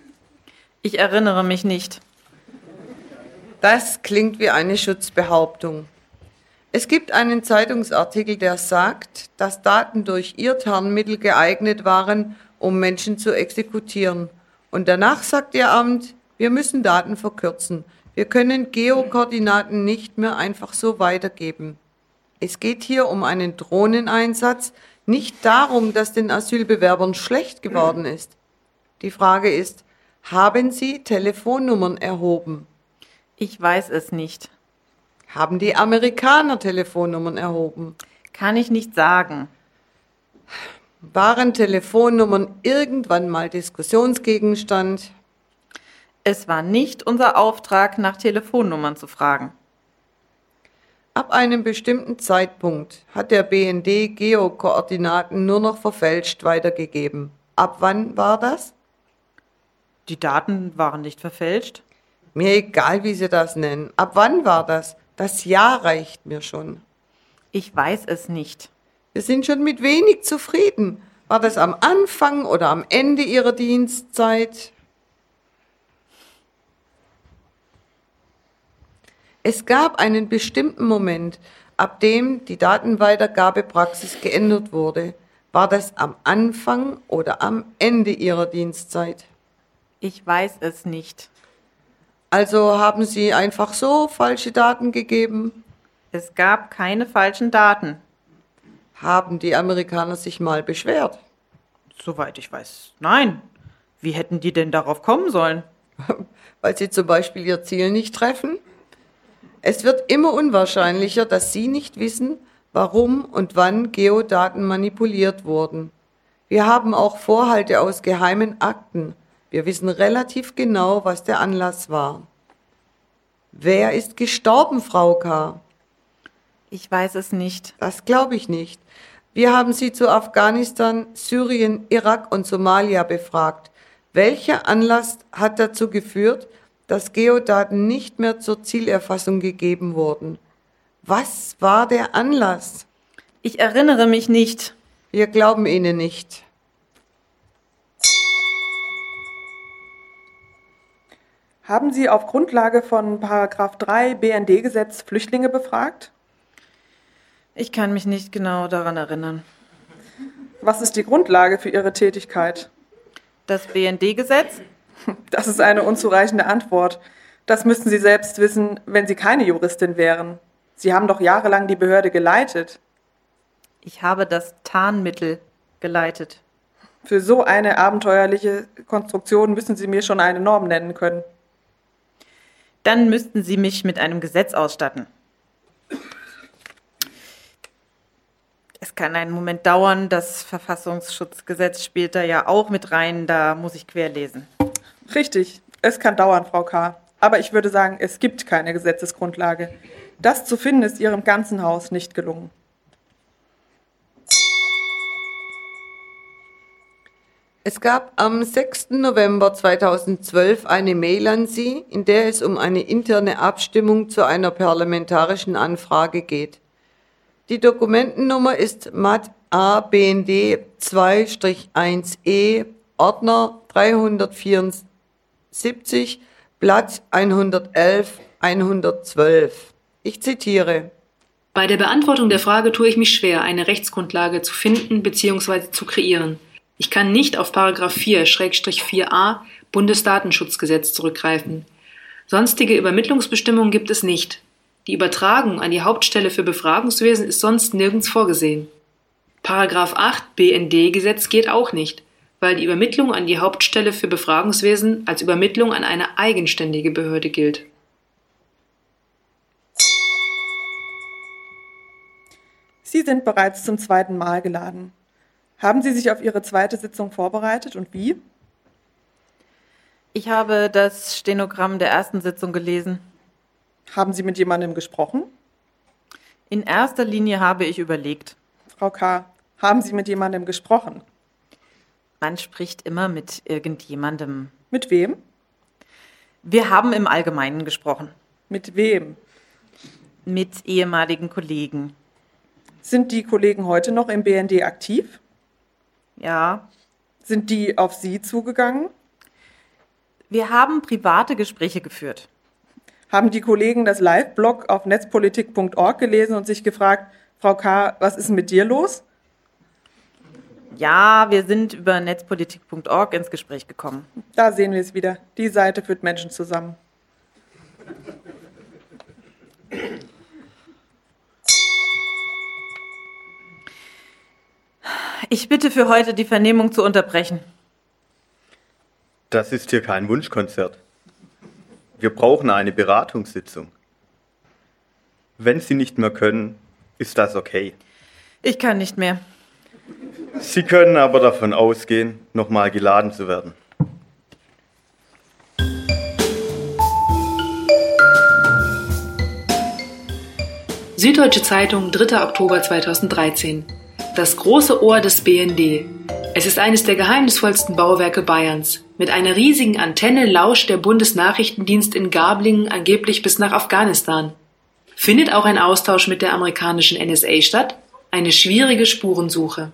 ich erinnere mich nicht. Das klingt wie eine Schutzbehauptung. Es gibt einen Zeitungsartikel, der sagt, dass Daten durch Irrtarnmittel geeignet waren, um Menschen zu exekutieren. Und danach sagt Ihr Amt, wir müssen Daten verkürzen. Wir können Geokoordinaten nicht mehr einfach so weitergeben. Es geht hier um einen Drohneneinsatz, nicht darum, dass den Asylbewerbern schlecht geworden ist. Die Frage ist, haben Sie Telefonnummern erhoben? Ich weiß es nicht. Haben die Amerikaner Telefonnummern erhoben? Kann ich nicht sagen. Waren Telefonnummern irgendwann mal Diskussionsgegenstand? Es war nicht unser Auftrag, nach Telefonnummern zu fragen. Ab einem bestimmten Zeitpunkt hat der BND Geokoordinaten nur noch verfälscht weitergegeben. Ab wann war das? Die Daten waren nicht verfälscht. Mir egal, wie Sie das nennen. Ab wann war das? Das Jahr reicht mir schon. Ich weiß es nicht. Wir sind schon mit wenig zufrieden. War das am Anfang oder am Ende Ihrer Dienstzeit? Es gab einen bestimmten Moment, ab dem die Datenweitergabepraxis geändert wurde. War das am Anfang oder am Ende Ihrer Dienstzeit? Ich weiß es nicht. Also haben Sie einfach so falsche Daten gegeben? Es gab keine falschen Daten. Haben die Amerikaner sich mal beschwert? Soweit ich weiß, nein. Wie hätten die denn darauf kommen sollen? *laughs* Weil sie zum Beispiel ihr Ziel nicht treffen? Es wird immer unwahrscheinlicher, dass Sie nicht wissen, warum und wann Geodaten manipuliert wurden. Wir haben auch Vorhalte aus geheimen Akten. Wir wissen relativ genau, was der Anlass war. Wer ist gestorben, Frau K.? Ich weiß es nicht. Das glaube ich nicht. Wir haben Sie zu Afghanistan, Syrien, Irak und Somalia befragt. Welcher Anlass hat dazu geführt, dass Geodaten nicht mehr zur Zielerfassung gegeben wurden? Was war der Anlass? Ich erinnere mich nicht. Wir glauben Ihnen nicht. Haben Sie auf Grundlage von Paragraph 3 BND-Gesetz Flüchtlinge befragt? Ich kann mich nicht genau daran erinnern. Was ist die Grundlage für Ihre Tätigkeit? Das BND-Gesetz? Das ist eine unzureichende Antwort. Das müssten Sie selbst wissen, wenn Sie keine Juristin wären. Sie haben doch jahrelang die Behörde geleitet. Ich habe das Tarnmittel geleitet. Für so eine abenteuerliche Konstruktion müssen Sie mir schon eine Norm nennen können. Dann müssten Sie mich mit einem Gesetz ausstatten. Es kann einen Moment dauern, das Verfassungsschutzgesetz spielt da ja auch mit rein, da muss ich querlesen. Richtig, es kann dauern, Frau K. Aber ich würde sagen, es gibt keine Gesetzesgrundlage. Das zu finden ist Ihrem ganzen Haus nicht gelungen. Es gab am 6. November 2012 eine Mail an Sie, in der es um eine interne Abstimmung zu einer parlamentarischen Anfrage geht. Die Dokumentennummer ist MAT ABND 2-1E, Ordner 374, Blatt 111, 112. Ich zitiere. Bei der Beantwortung der Frage tue ich mich schwer, eine Rechtsgrundlage zu finden bzw. zu kreieren. Ich kann nicht auf Paragraph 4-4a Bundesdatenschutzgesetz zurückgreifen. Sonstige Übermittlungsbestimmungen gibt es nicht. Die Übertragung an die Hauptstelle für Befragungswesen ist sonst nirgends vorgesehen. Paragraph 8 BND-Gesetz geht auch nicht, weil die Übermittlung an die Hauptstelle für Befragungswesen als Übermittlung an eine eigenständige Behörde gilt. Sie sind bereits zum zweiten Mal geladen. Haben Sie sich auf Ihre zweite Sitzung vorbereitet und wie? Ich habe das Stenogramm der ersten Sitzung gelesen. Haben Sie mit jemandem gesprochen? In erster Linie habe ich überlegt. Frau K., haben Sie mit jemandem gesprochen? Man spricht immer mit irgendjemandem. Mit wem? Wir haben im Allgemeinen gesprochen. Mit wem? Mit ehemaligen Kollegen. Sind die Kollegen heute noch im BND aktiv? Ja. Sind die auf Sie zugegangen? Wir haben private Gespräche geführt. Haben die Kollegen das Live-Blog auf netzpolitik.org gelesen und sich gefragt, Frau K., was ist mit dir los? Ja, wir sind über netzpolitik.org ins Gespräch gekommen. Da sehen wir es wieder. Die Seite führt Menschen zusammen. Ich bitte für heute die Vernehmung zu unterbrechen. Das ist hier kein Wunschkonzert. Wir brauchen eine Beratungssitzung. Wenn Sie nicht mehr können, ist das okay. Ich kann nicht mehr. Sie können aber davon ausgehen, nochmal geladen zu werden. Süddeutsche Zeitung, 3. Oktober 2013. Das große Ohr des BND. Es ist eines der geheimnisvollsten Bauwerke Bayerns. Mit einer riesigen Antenne lauscht der Bundesnachrichtendienst in Gablingen angeblich bis nach Afghanistan. Findet auch ein Austausch mit der amerikanischen NSA statt? Eine schwierige Spurensuche.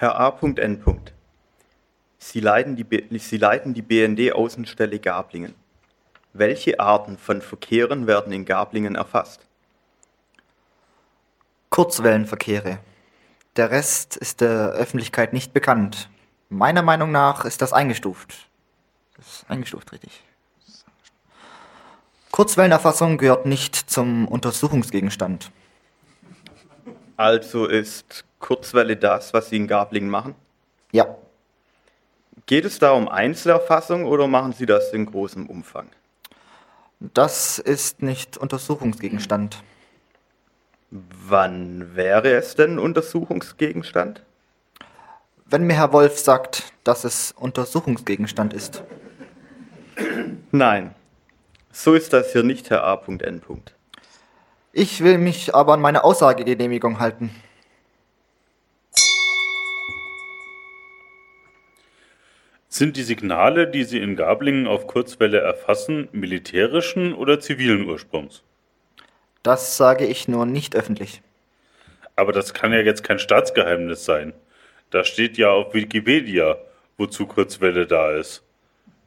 Herr A.N. Sie leiten die, Sie leiten die BND-Außenstelle Gablingen. Welche Arten von Verkehren werden in Gablingen erfasst? Kurzwellenverkehre. Der Rest ist der Öffentlichkeit nicht bekannt. Meiner Meinung nach ist das eingestuft. Das ist eingestuft, richtig. Kurzwellenerfassung gehört nicht zum Untersuchungsgegenstand. Also ist Kurzwelle das, was Sie in Gablingen machen? Ja. Geht es da um Einzelerfassung oder machen Sie das in großem Umfang? Das ist nicht Untersuchungsgegenstand. Wann wäre es denn Untersuchungsgegenstand? Wenn mir Herr Wolf sagt, dass es Untersuchungsgegenstand ist. Nein, so ist das hier nicht, Herr A.N. Ich will mich aber an meine Aussagegenehmigung halten. Sind die Signale, die Sie in Gablingen auf Kurzwelle erfassen, militärischen oder zivilen Ursprungs? Das sage ich nur nicht öffentlich. Aber das kann ja jetzt kein Staatsgeheimnis sein. Da steht ja auf Wikipedia, wozu Kurzwelle da ist.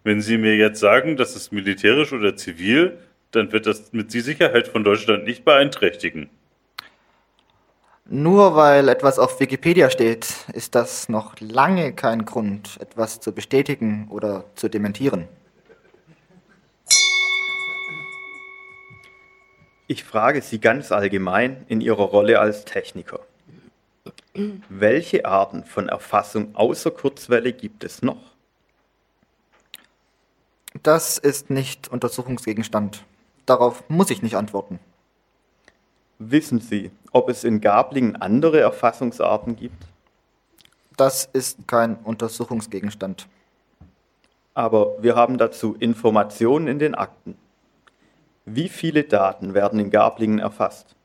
Wenn Sie mir jetzt sagen, das ist militärisch oder zivil, dann wird das mit Sicherheit von Deutschland nicht beeinträchtigen. Nur weil etwas auf Wikipedia steht, ist das noch lange kein Grund, etwas zu bestätigen oder zu dementieren. Ich frage Sie ganz allgemein in Ihrer Rolle als Techniker. Welche Arten von Erfassung außer Kurzwelle gibt es noch? Das ist nicht Untersuchungsgegenstand. Darauf muss ich nicht antworten. Wissen Sie, ob es in Gablingen andere Erfassungsarten gibt? Das ist kein Untersuchungsgegenstand. Aber wir haben dazu Informationen in den Akten. Wie viele Daten werden in Gablingen erfasst?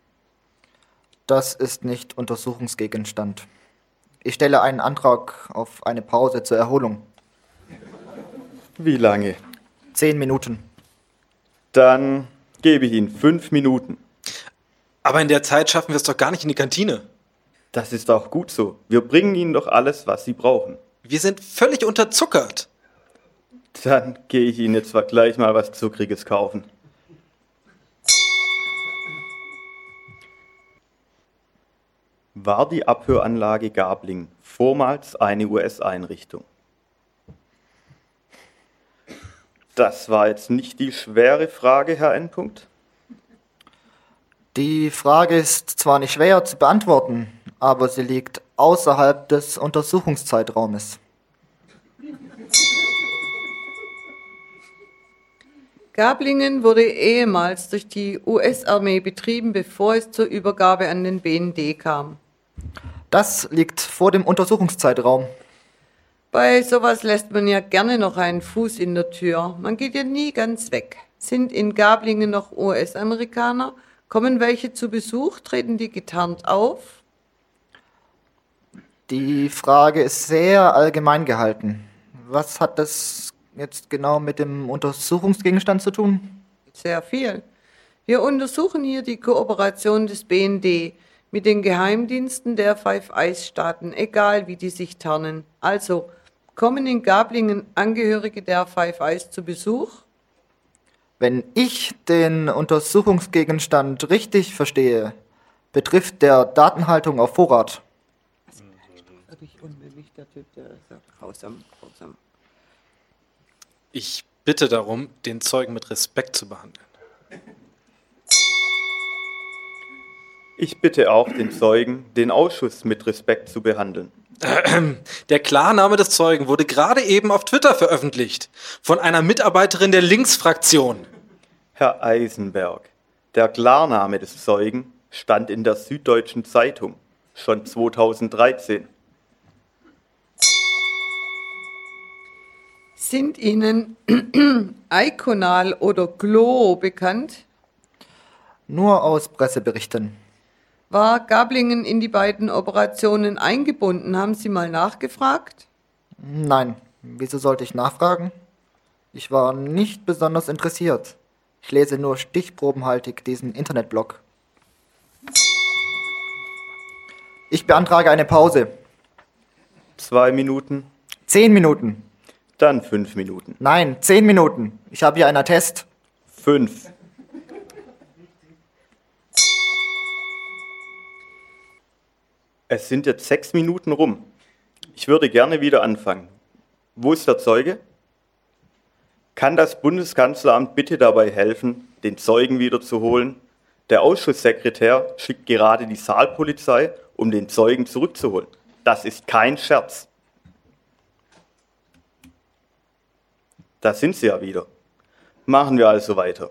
Das ist nicht Untersuchungsgegenstand. Ich stelle einen Antrag auf eine Pause zur Erholung. Wie lange? Zehn Minuten. Dann gebe ich Ihnen fünf Minuten. Aber in der Zeit schaffen wir es doch gar nicht in die Kantine. Das ist auch gut so. Wir bringen Ihnen doch alles, was Sie brauchen. Wir sind völlig unterzuckert. Dann gehe ich Ihnen jetzt gleich mal was Zuckriges kaufen. War die Abhöranlage Gabling vormals eine US-Einrichtung? Das war jetzt nicht die schwere Frage, Herr N. Die Frage ist zwar nicht schwer zu beantworten, aber sie liegt außerhalb des Untersuchungszeitraumes. Gablingen wurde ehemals durch die US-Armee betrieben, bevor es zur Übergabe an den BND kam. Das liegt vor dem Untersuchungszeitraum. Bei sowas lässt man ja gerne noch einen Fuß in der Tür. Man geht ja nie ganz weg. Sind in Gablingen noch US-Amerikaner? Kommen welche zu Besuch? Treten die getarnt auf? Die Frage ist sehr allgemein gehalten. Was hat das jetzt genau mit dem Untersuchungsgegenstand zu tun? Sehr viel. Wir untersuchen hier die Kooperation des BND mit den Geheimdiensten der Five Eyes Staaten, egal wie die sich tarnen. Also, kommen in Gablingen Angehörige der Five Eyes zu Besuch? Wenn ich den Untersuchungsgegenstand richtig verstehe, betrifft der Datenhaltung auf Vorrat. Ich bitte darum, den Zeugen mit Respekt zu behandeln. Ich bitte auch den Zeugen, den Ausschuss mit Respekt zu behandeln. Der Klarname des Zeugen wurde gerade eben auf Twitter veröffentlicht von einer Mitarbeiterin der Linksfraktion. Herr Eisenberg, der Klarname des Zeugen stand in der Süddeutschen Zeitung schon 2013. Sind Ihnen *clears throat* Iconal oder Glo bekannt? Nur aus Presseberichten. War Gablingen in die beiden Operationen eingebunden? Haben Sie mal nachgefragt? Nein, wieso sollte ich nachfragen? Ich war nicht besonders interessiert. Ich lese nur stichprobenhaltig diesen Internetblog. Ich beantrage eine Pause. Zwei Minuten, Zehn Minuten. dann fünf Minuten. Nein, zehn Minuten. Ich habe hier einen Attest. Fünf. Es sind jetzt sechs Minuten rum. Ich würde gerne wieder anfangen. Wo ist der Zeuge? Kann das Bundeskanzleramt bitte dabei helfen, den Zeugen wiederzuholen? Der Ausschusssekretär schickt gerade die Saalpolizei, um den Zeugen zurückzuholen. Das ist kein Scherz. Da sind sie ja wieder. Machen wir also weiter.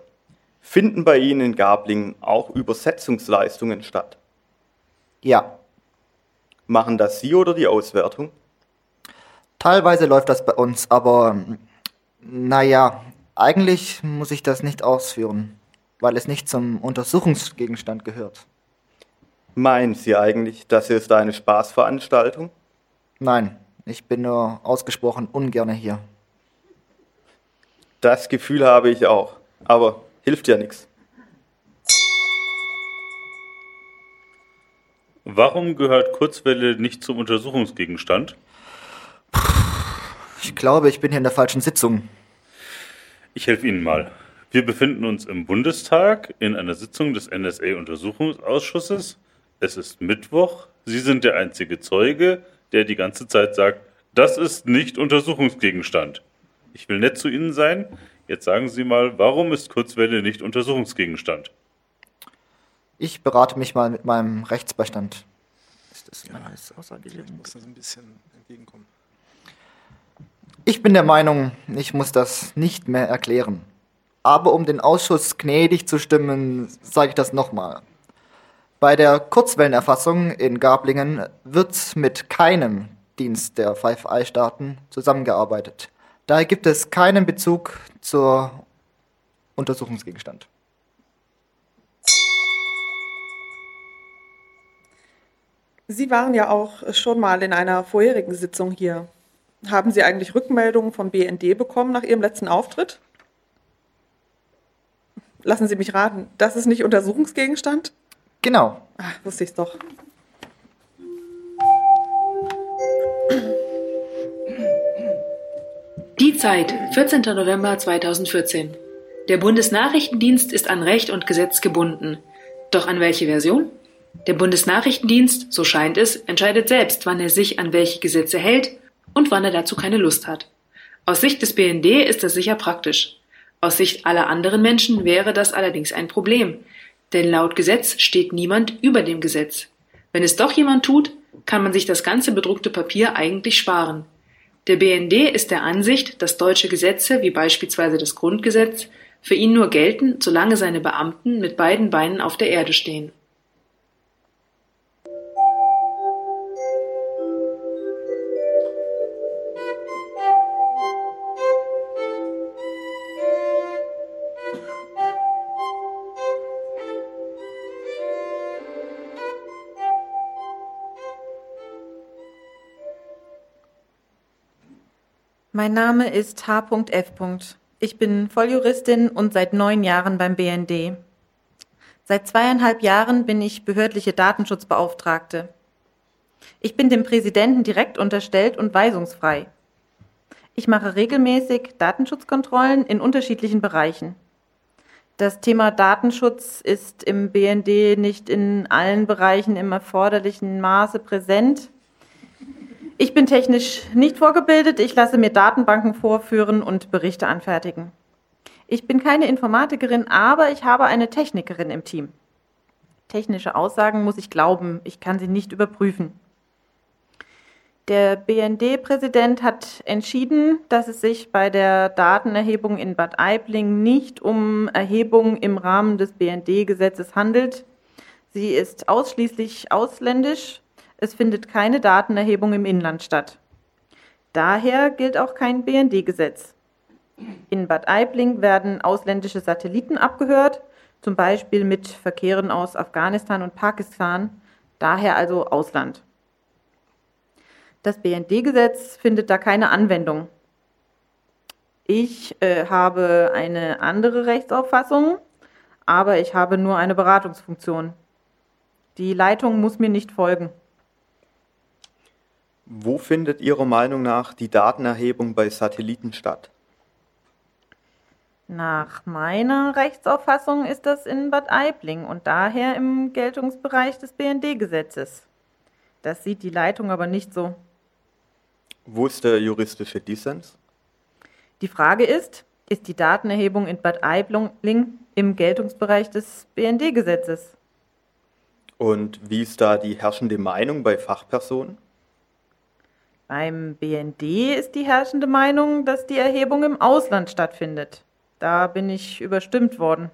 Finden bei Ihnen in Gablingen auch Übersetzungsleistungen statt? Ja, Machen das Sie oder die Auswertung? teilweise läuft das bei uns, aber naja, eigentlich muss ich das nicht ausführen, weil es nicht zum Untersuchungsgegenstand gehört. Meinen Sie eigentlich, das hier ist eine Spaßveranstaltung? Nein, ich bin nur ausgesprochen ungerne hier. Das Gefühl habe ich auch. Aber hilft ja nichts. Warum gehört Kurzwelle nicht zum Untersuchungsgegenstand? Ich glaube, ich bin hier in der falschen Sitzung. Ich helfe Ihnen mal. Wir befinden uns im Bundestag in einer Sitzung des NSA-Untersuchungsausschusses. Es ist Mittwoch. Sie sind der einzige Zeuge, der die ganze Zeit sagt, das ist nicht Untersuchungsgegenstand. Ich will nett zu Ihnen sein. Jetzt sagen Sie mal, warum ist Kurzwelle nicht Untersuchungsgegenstand? Ich berate mich mal mit meinem Rechtsbeistand. Ist das alles außergegeben? Muss das ein bisschen entgegenkommen. Ich bin der Meinung, ich muss das nicht mehr erklären. Aber um den Ausschuss gnädig zu stimmen, sage ich das nochmal. Bei der Kurzwellenerfassung in Gablingen wird mit keinem Dienst der Five Eye-Staaten zusammengearbeitet. Daher gibt es keinen Bezug zur Untersuchungsgegenstand. Sie waren ja auch schon mal in einer vorherigen Sitzung hier. Haben Sie eigentlich Rückmeldungen vom BND bekommen nach Ihrem letzten Auftritt? Lassen Sie mich raten, das ist nicht Untersuchungsgegenstand? Genau. Ach, wusste ich's doch. Die Zeit, 14. November 2014. Der Bundesnachrichtendienst ist an Recht und Gesetz gebunden. Doch an welche Version? Der Bundesnachrichtendienst, so scheint es, entscheidet selbst, wann er sich an welche Gesetze hält und wann er dazu keine Lust hat. Aus Sicht des BND ist das sicher praktisch. Aus Sicht aller anderen Menschen wäre das allerdings ein Problem, denn laut Gesetz steht niemand über dem Gesetz. Wenn es doch jemand tut, kann man sich das ganze bedruckte Papier eigentlich sparen. Der BND ist der Ansicht, dass deutsche Gesetze, wie beispielsweise das Grundgesetz, für ihn nur gelten, solange seine Beamten mit beiden Beinen auf der Erde stehen. Mein Name ist H.F. Ich bin Volljuristin und seit neun Jahren beim BND. Seit zweieinhalb Jahren bin ich behördliche Datenschutzbeauftragte. Ich bin dem Präsidenten direkt unterstellt und weisungsfrei. Ich mache regelmäßig Datenschutzkontrollen in unterschiedlichen Bereichen. Das Thema Datenschutz ist im BND nicht in allen Bereichen im erforderlichen Maße präsent. Ich bin technisch nicht vorgebildet. Ich lasse mir Datenbanken vorführen und Berichte anfertigen. Ich bin keine Informatikerin, aber ich habe eine Technikerin im Team. Technische Aussagen muss ich glauben, ich kann sie nicht überprüfen. Der BND-Präsident hat entschieden, dass es sich bei der Datenerhebung in Bad Aibling nicht um Erhebung im Rahmen des BND-Gesetzes handelt. Sie ist ausschließlich ausländisch. Es findet keine Datenerhebung im Inland statt. Daher gilt auch kein BND-Gesetz. In Bad Aibling werden ausländische Satelliten abgehört, zum Beispiel mit Verkehren aus Afghanistan und Pakistan, daher also Ausland. Das BND-Gesetz findet da keine Anwendung. Ich äh, habe eine andere Rechtsauffassung, aber ich habe nur eine Beratungsfunktion. Die Leitung muss mir nicht folgen. Wo findet Ihrer Meinung nach die Datenerhebung bei Satelliten statt? Nach meiner Rechtsauffassung ist das in Bad Aibling und daher im Geltungsbereich des BND-Gesetzes. Das sieht die Leitung aber nicht so. Wo ist der juristische Dissens? Die Frage ist, ist die Datenerhebung in Bad Aibling im Geltungsbereich des BND-Gesetzes? Und wie ist da die herrschende Meinung bei Fachpersonen? Beim BND ist die herrschende Meinung, dass die Erhebung im Ausland stattfindet. Da bin ich überstimmt worden.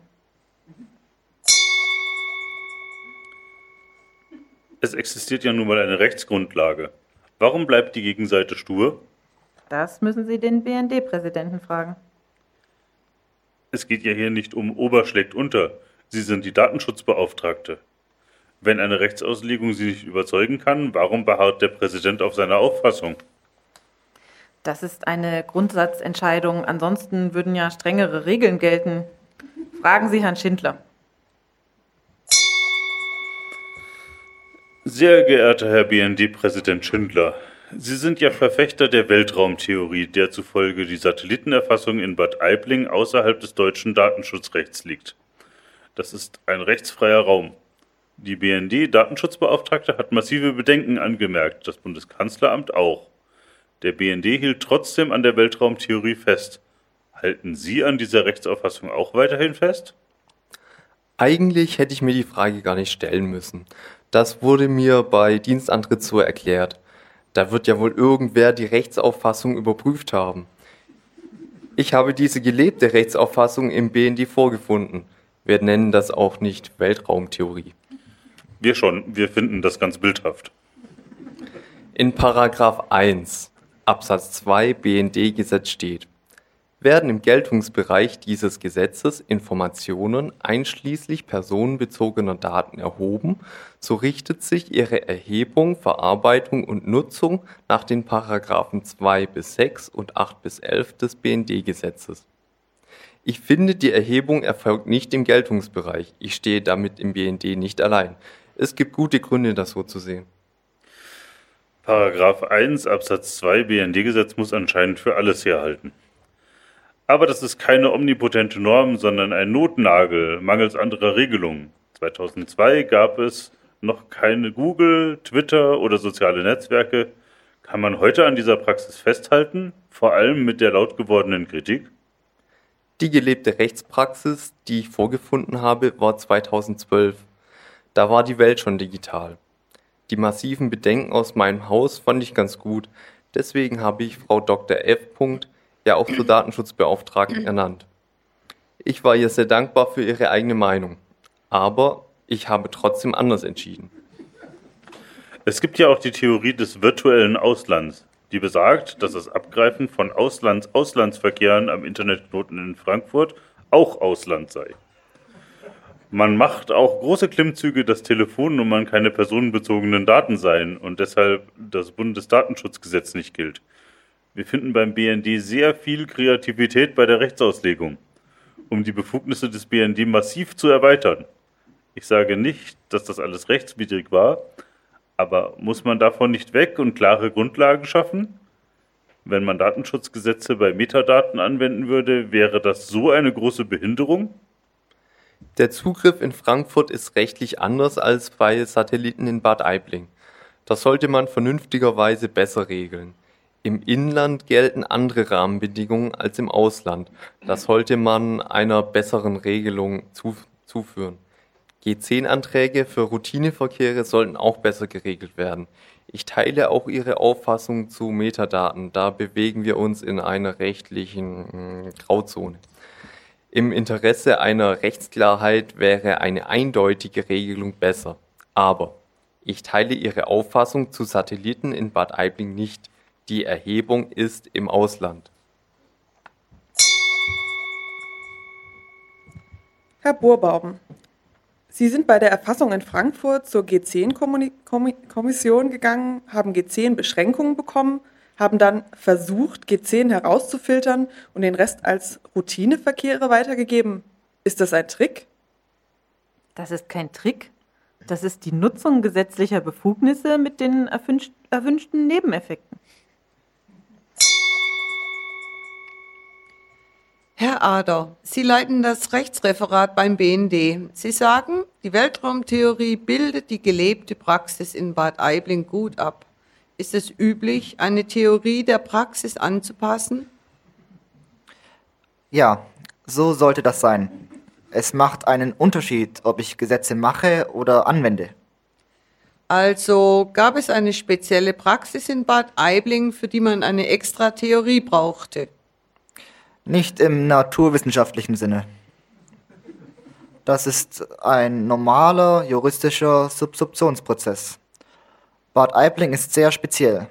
Es existiert ja nun mal eine Rechtsgrundlage. Warum bleibt die Gegenseite stur? Das müssen Sie den BND-Präsidenten fragen. Es geht ja hier nicht um Oberschlägt unter. Sie sind die Datenschutzbeauftragte. Wenn eine Rechtsauslegung Sie nicht überzeugen kann, warum beharrt der Präsident auf seiner Auffassung? Das ist eine Grundsatzentscheidung. Ansonsten würden ja strengere Regeln gelten. Fragen Sie Herrn Schindler. Sehr geehrter Herr BND-Präsident Schindler, Sie sind ja Verfechter der Weltraumtheorie, der zufolge die Satellitenerfassung in Bad Aibling außerhalb des deutschen Datenschutzrechts liegt. Das ist ein rechtsfreier Raum. Die BND-Datenschutzbeauftragte hat massive Bedenken angemerkt, das Bundeskanzleramt auch. Der BND hielt trotzdem an der Weltraumtheorie fest. Halten Sie an dieser Rechtsauffassung auch weiterhin fest? Eigentlich hätte ich mir die Frage gar nicht stellen müssen. Das wurde mir bei Dienstantritt so erklärt. Da wird ja wohl irgendwer die Rechtsauffassung überprüft haben. Ich habe diese gelebte Rechtsauffassung im BND vorgefunden. Wir nennen das auch nicht Weltraumtheorie. Wir schon, wir finden das ganz bildhaft. In Paragraph 1 Absatz 2 BND-Gesetz steht, werden im Geltungsbereich dieses Gesetzes Informationen einschließlich personenbezogener Daten erhoben, so richtet sich ihre Erhebung, Verarbeitung und Nutzung nach den Paragraphen 2 bis 6 und 8 bis 11 des BND-Gesetzes. Ich finde, die Erhebung erfolgt nicht im Geltungsbereich. Ich stehe damit im BND nicht allein. Es gibt gute Gründe, das so zu sehen. Paragraph 1 Absatz 2 BND-Gesetz muss anscheinend für alles herhalten. Aber das ist keine omnipotente Norm, sondern ein Notnagel mangels anderer Regelungen. 2002 gab es noch keine Google, Twitter oder soziale Netzwerke. Kann man heute an dieser Praxis festhalten, vor allem mit der laut gewordenen Kritik? Die gelebte Rechtspraxis, die ich vorgefunden habe, war 2012. Da war die Welt schon digital. Die massiven Bedenken aus meinem Haus fand ich ganz gut. Deswegen habe ich Frau Dr. F. ja auch zur Datenschutzbeauftragten *clears throat* ernannt. Ich war ihr sehr dankbar für ihre eigene Meinung. Aber ich habe trotzdem anders entschieden. Es gibt ja auch die Theorie des virtuellen Auslands, die besagt, dass das Abgreifen von Auslands-Auslandsverkehren am Internetknoten in Frankfurt auch Ausland sei. Man macht auch große Klimmzüge, dass Telefonnummern keine personenbezogenen Daten seien und deshalb das Bundesdatenschutzgesetz nicht gilt. Wir finden beim BND sehr viel Kreativität bei der Rechtsauslegung, um die Befugnisse des BND massiv zu erweitern. Ich sage nicht, dass das alles rechtswidrig war, aber muss man davon nicht weg und klare Grundlagen schaffen? Wenn man Datenschutzgesetze bei Metadaten anwenden würde, wäre das so eine große Behinderung? Der Zugriff in Frankfurt ist rechtlich anders als bei Satelliten in Bad Aibling. Das sollte man vernünftigerweise besser regeln. Im Inland gelten andere Rahmenbedingungen als im Ausland. Das sollte man einer besseren Regelung zu, zuführen. G10-Anträge für Routineverkehre sollten auch besser geregelt werden. Ich teile auch Ihre Auffassung zu Metadaten. Da bewegen wir uns in einer rechtlichen hm, Grauzone. Im Interesse einer Rechtsklarheit wäre eine eindeutige Regelung besser. Aber ich teile Ihre Auffassung zu Satelliten in Bad Aibling nicht. Die Erhebung ist im Ausland. Herr Burbaum, Sie sind bei der Erfassung in Frankfurt zur G10-Kommission gegangen, haben G10-Beschränkungen bekommen, haben dann versucht, G10 herauszufiltern und den Rest als Routineverkehre weitergegeben. Ist das ein Trick? Das ist kein Trick. Das ist die Nutzung gesetzlicher Befugnisse mit den erwünschten Nebeneffekten. Herr Ader, Sie leiten das Rechtsreferat beim BND. Sie sagen, die Weltraumtheorie bildet die gelebte Praxis in Bad Aibling gut ab. Ist es üblich, eine Theorie der Praxis anzupassen? Ja, so sollte das sein. Es macht einen Unterschied, ob ich Gesetze mache oder anwende. Also gab es eine spezielle Praxis in Bad Aibling, für die man eine extra Theorie brauchte. Nicht im naturwissenschaftlichen Sinne. Das ist ein normaler juristischer Subsumptionsprozess. Bad Aibling ist sehr speziell.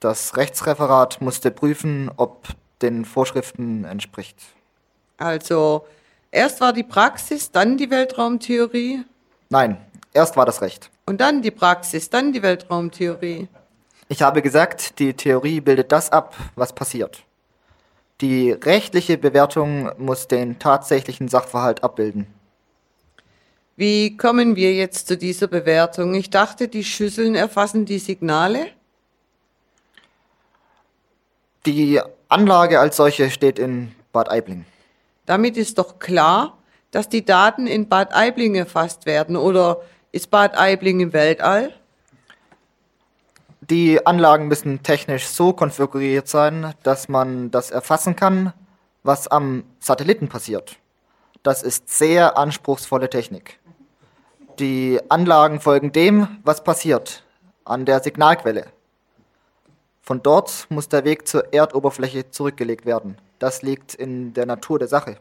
Das Rechtsreferat musste prüfen, ob den Vorschriften entspricht. Also erst war die Praxis, dann die Weltraumtheorie Nein, erst war das Recht. und dann die Praxis, dann die Weltraumtheorie. Ich habe gesagt, die Theorie bildet das ab, was passiert. Die rechtliche Bewertung muss den tatsächlichen Sachverhalt abbilden. Wie kommen wir jetzt zu dieser Bewertung? Ich dachte, die Schüsseln erfassen die Signale. Die Anlage als solche steht in Bad Aibling. Damit ist doch klar, dass die Daten in Bad Aibling erfasst werden. Oder ist Bad Aibling im Weltall? Die Anlagen müssen technisch so konfiguriert sein, dass man das erfassen kann, was am Satelliten passiert. Das ist sehr anspruchsvolle Technik. Die Anlagen folgen dem, was passiert, an der Signalquelle. Von dort muss der Weg zur Erdoberfläche zurückgelegt werden. Das liegt in der Natur der Sache.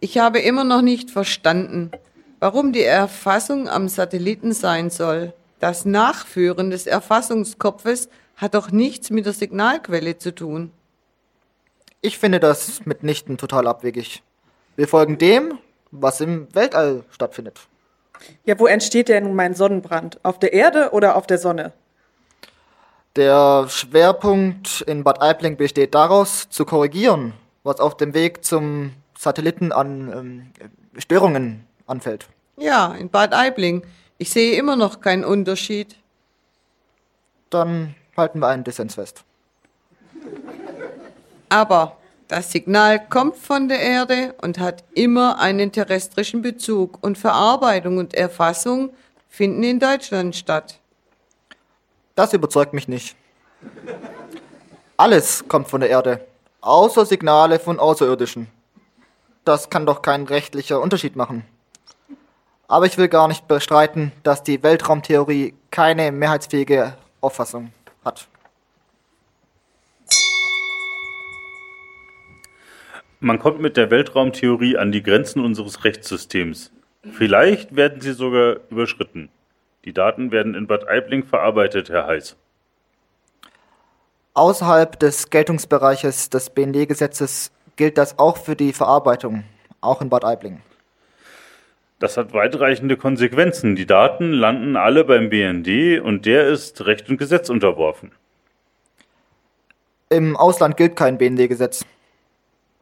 Ich habe immer noch nicht verstanden, warum die Erfassung am Satelliten sein soll. Das Nachführen des Erfassungskopfes hat doch nichts mit der Signalquelle zu tun. Ich finde das mitnichten total abwegig. Wir folgen dem, was im Weltall stattfindet. Ja, wo entsteht denn mein Sonnenbrand? Auf der Erde oder auf der Sonne? Der Schwerpunkt in Bad Aibling besteht daraus, zu korrigieren, was auf dem Weg zum Satelliten an ähm, Störungen anfällt. Ja, in Bad Aibling. Ich sehe immer noch keinen Unterschied. Dann halten wir einen Dissens fest. Aber das Signal kommt von der Erde und hat immer einen terrestrischen Bezug und Verarbeitung und Erfassung finden in Deutschland statt. Das überzeugt mich nicht. Alles kommt von der Erde, außer Signale von Außerirdischen. Das kann doch kein rechtlicher Unterschied machen. Aber ich will gar nicht bestreiten, dass die Weltraumtheorie keine mehrheitsfähige Auffassung hat. Man kommt mit der Weltraumtheorie an die Grenzen unseres Rechtssystems. Vielleicht werden sie sogar überschritten. Die Daten werden in Bad Aibling verarbeitet, Herr Heiß. Außerhalb des Geltungsbereiches des BND-Gesetzes gilt das auch für die Verarbeitung, auch in Bad Aibling. Das hat weitreichende Konsequenzen. Die Daten landen alle beim BND und der ist Recht und Gesetz unterworfen. Im Ausland gilt kein BND-Gesetz.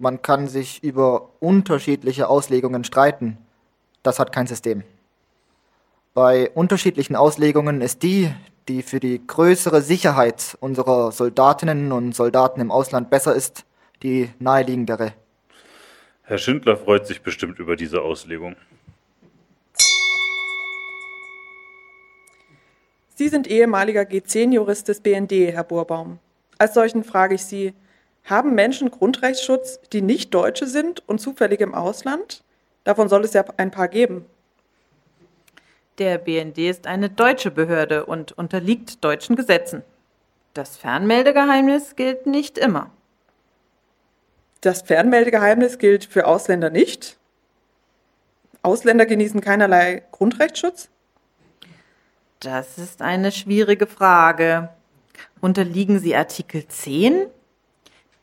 Man kann sich über unterschiedliche Auslegungen streiten. Das hat kein System. Bei unterschiedlichen Auslegungen ist die, die für die größere Sicherheit unserer Soldatinnen und Soldaten im Ausland besser ist, die naheliegendere. Herr Schindler freut sich bestimmt über diese Auslegung. Sie sind ehemaliger G10-Jurist des BND, Herr Burbaum. Als solchen frage ich Sie, haben Menschen Grundrechtsschutz, die nicht Deutsche sind und zufällig im Ausland? Davon soll es ja ein paar geben. Der BND ist eine deutsche Behörde und unterliegt deutschen Gesetzen. Das Fernmeldegeheimnis gilt nicht immer. Das Fernmeldegeheimnis gilt für Ausländer nicht? Ausländer genießen keinerlei Grundrechtsschutz? Das ist eine schwierige Frage. Unterliegen sie Artikel 10?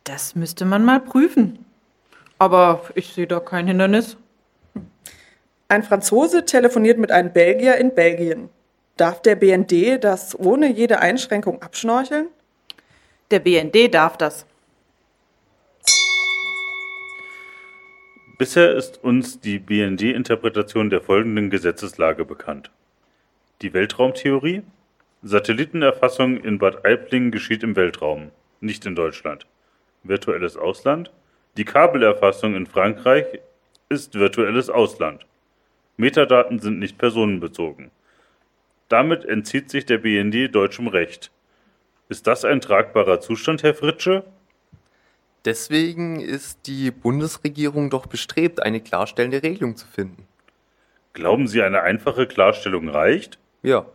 Das müsste man mal prüfen. Aber ich sehe da kein Hindernis. Ein Franzose telefoniert mit einem Belgier in Belgien. Darf der BND das ohne jede Einschränkung abschnorcheln? Der BND darf das. Bisher ist uns die BND-Interpretation der folgenden Gesetzeslage bekannt. Die Weltraumtheorie. Satellitenerfassung in Bad Aibling geschieht im Weltraum, nicht in Deutschland. Virtuelles Ausland. Die Kabelerfassung in Frankreich ist virtuelles Ausland. Metadaten sind nicht personenbezogen. Damit entzieht sich der BND deutschem Recht. Ist das ein tragbarer Zustand, Herr Fritsche? Deswegen ist die Bundesregierung doch bestrebt, eine klarstellende Regelung zu finden. Glauben Sie, eine einfache Klarstellung reicht? Ja.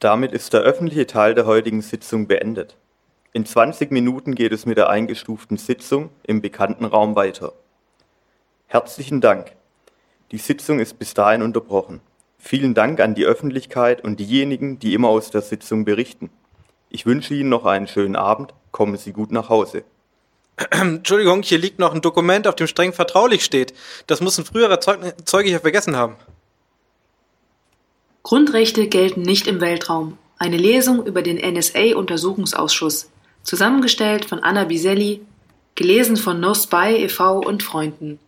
Damit ist der öffentliche Teil der heutigen Sitzung beendet. In 20 Minuten geht es mit der eingestuften Sitzung im bekannten Raum weiter. Herzlichen Dank. Die Sitzung ist bis dahin unterbrochen. Vielen Dank an die Öffentlichkeit und diejenigen, die immer aus der Sitzung berichten. Ich wünsche Ihnen noch einen schönen Abend. Kommen Sie gut nach Hause. Entschuldigung, hier liegt noch ein Dokument, auf dem streng vertraulich steht. Das muss ein früherer Zeug Zeuge hier vergessen haben. Grundrechte gelten nicht im Weltraum. Eine Lesung über den NSA-Untersuchungsausschuss. Zusammengestellt von Anna Biselli, gelesen von No Spy e.V. und Freunden.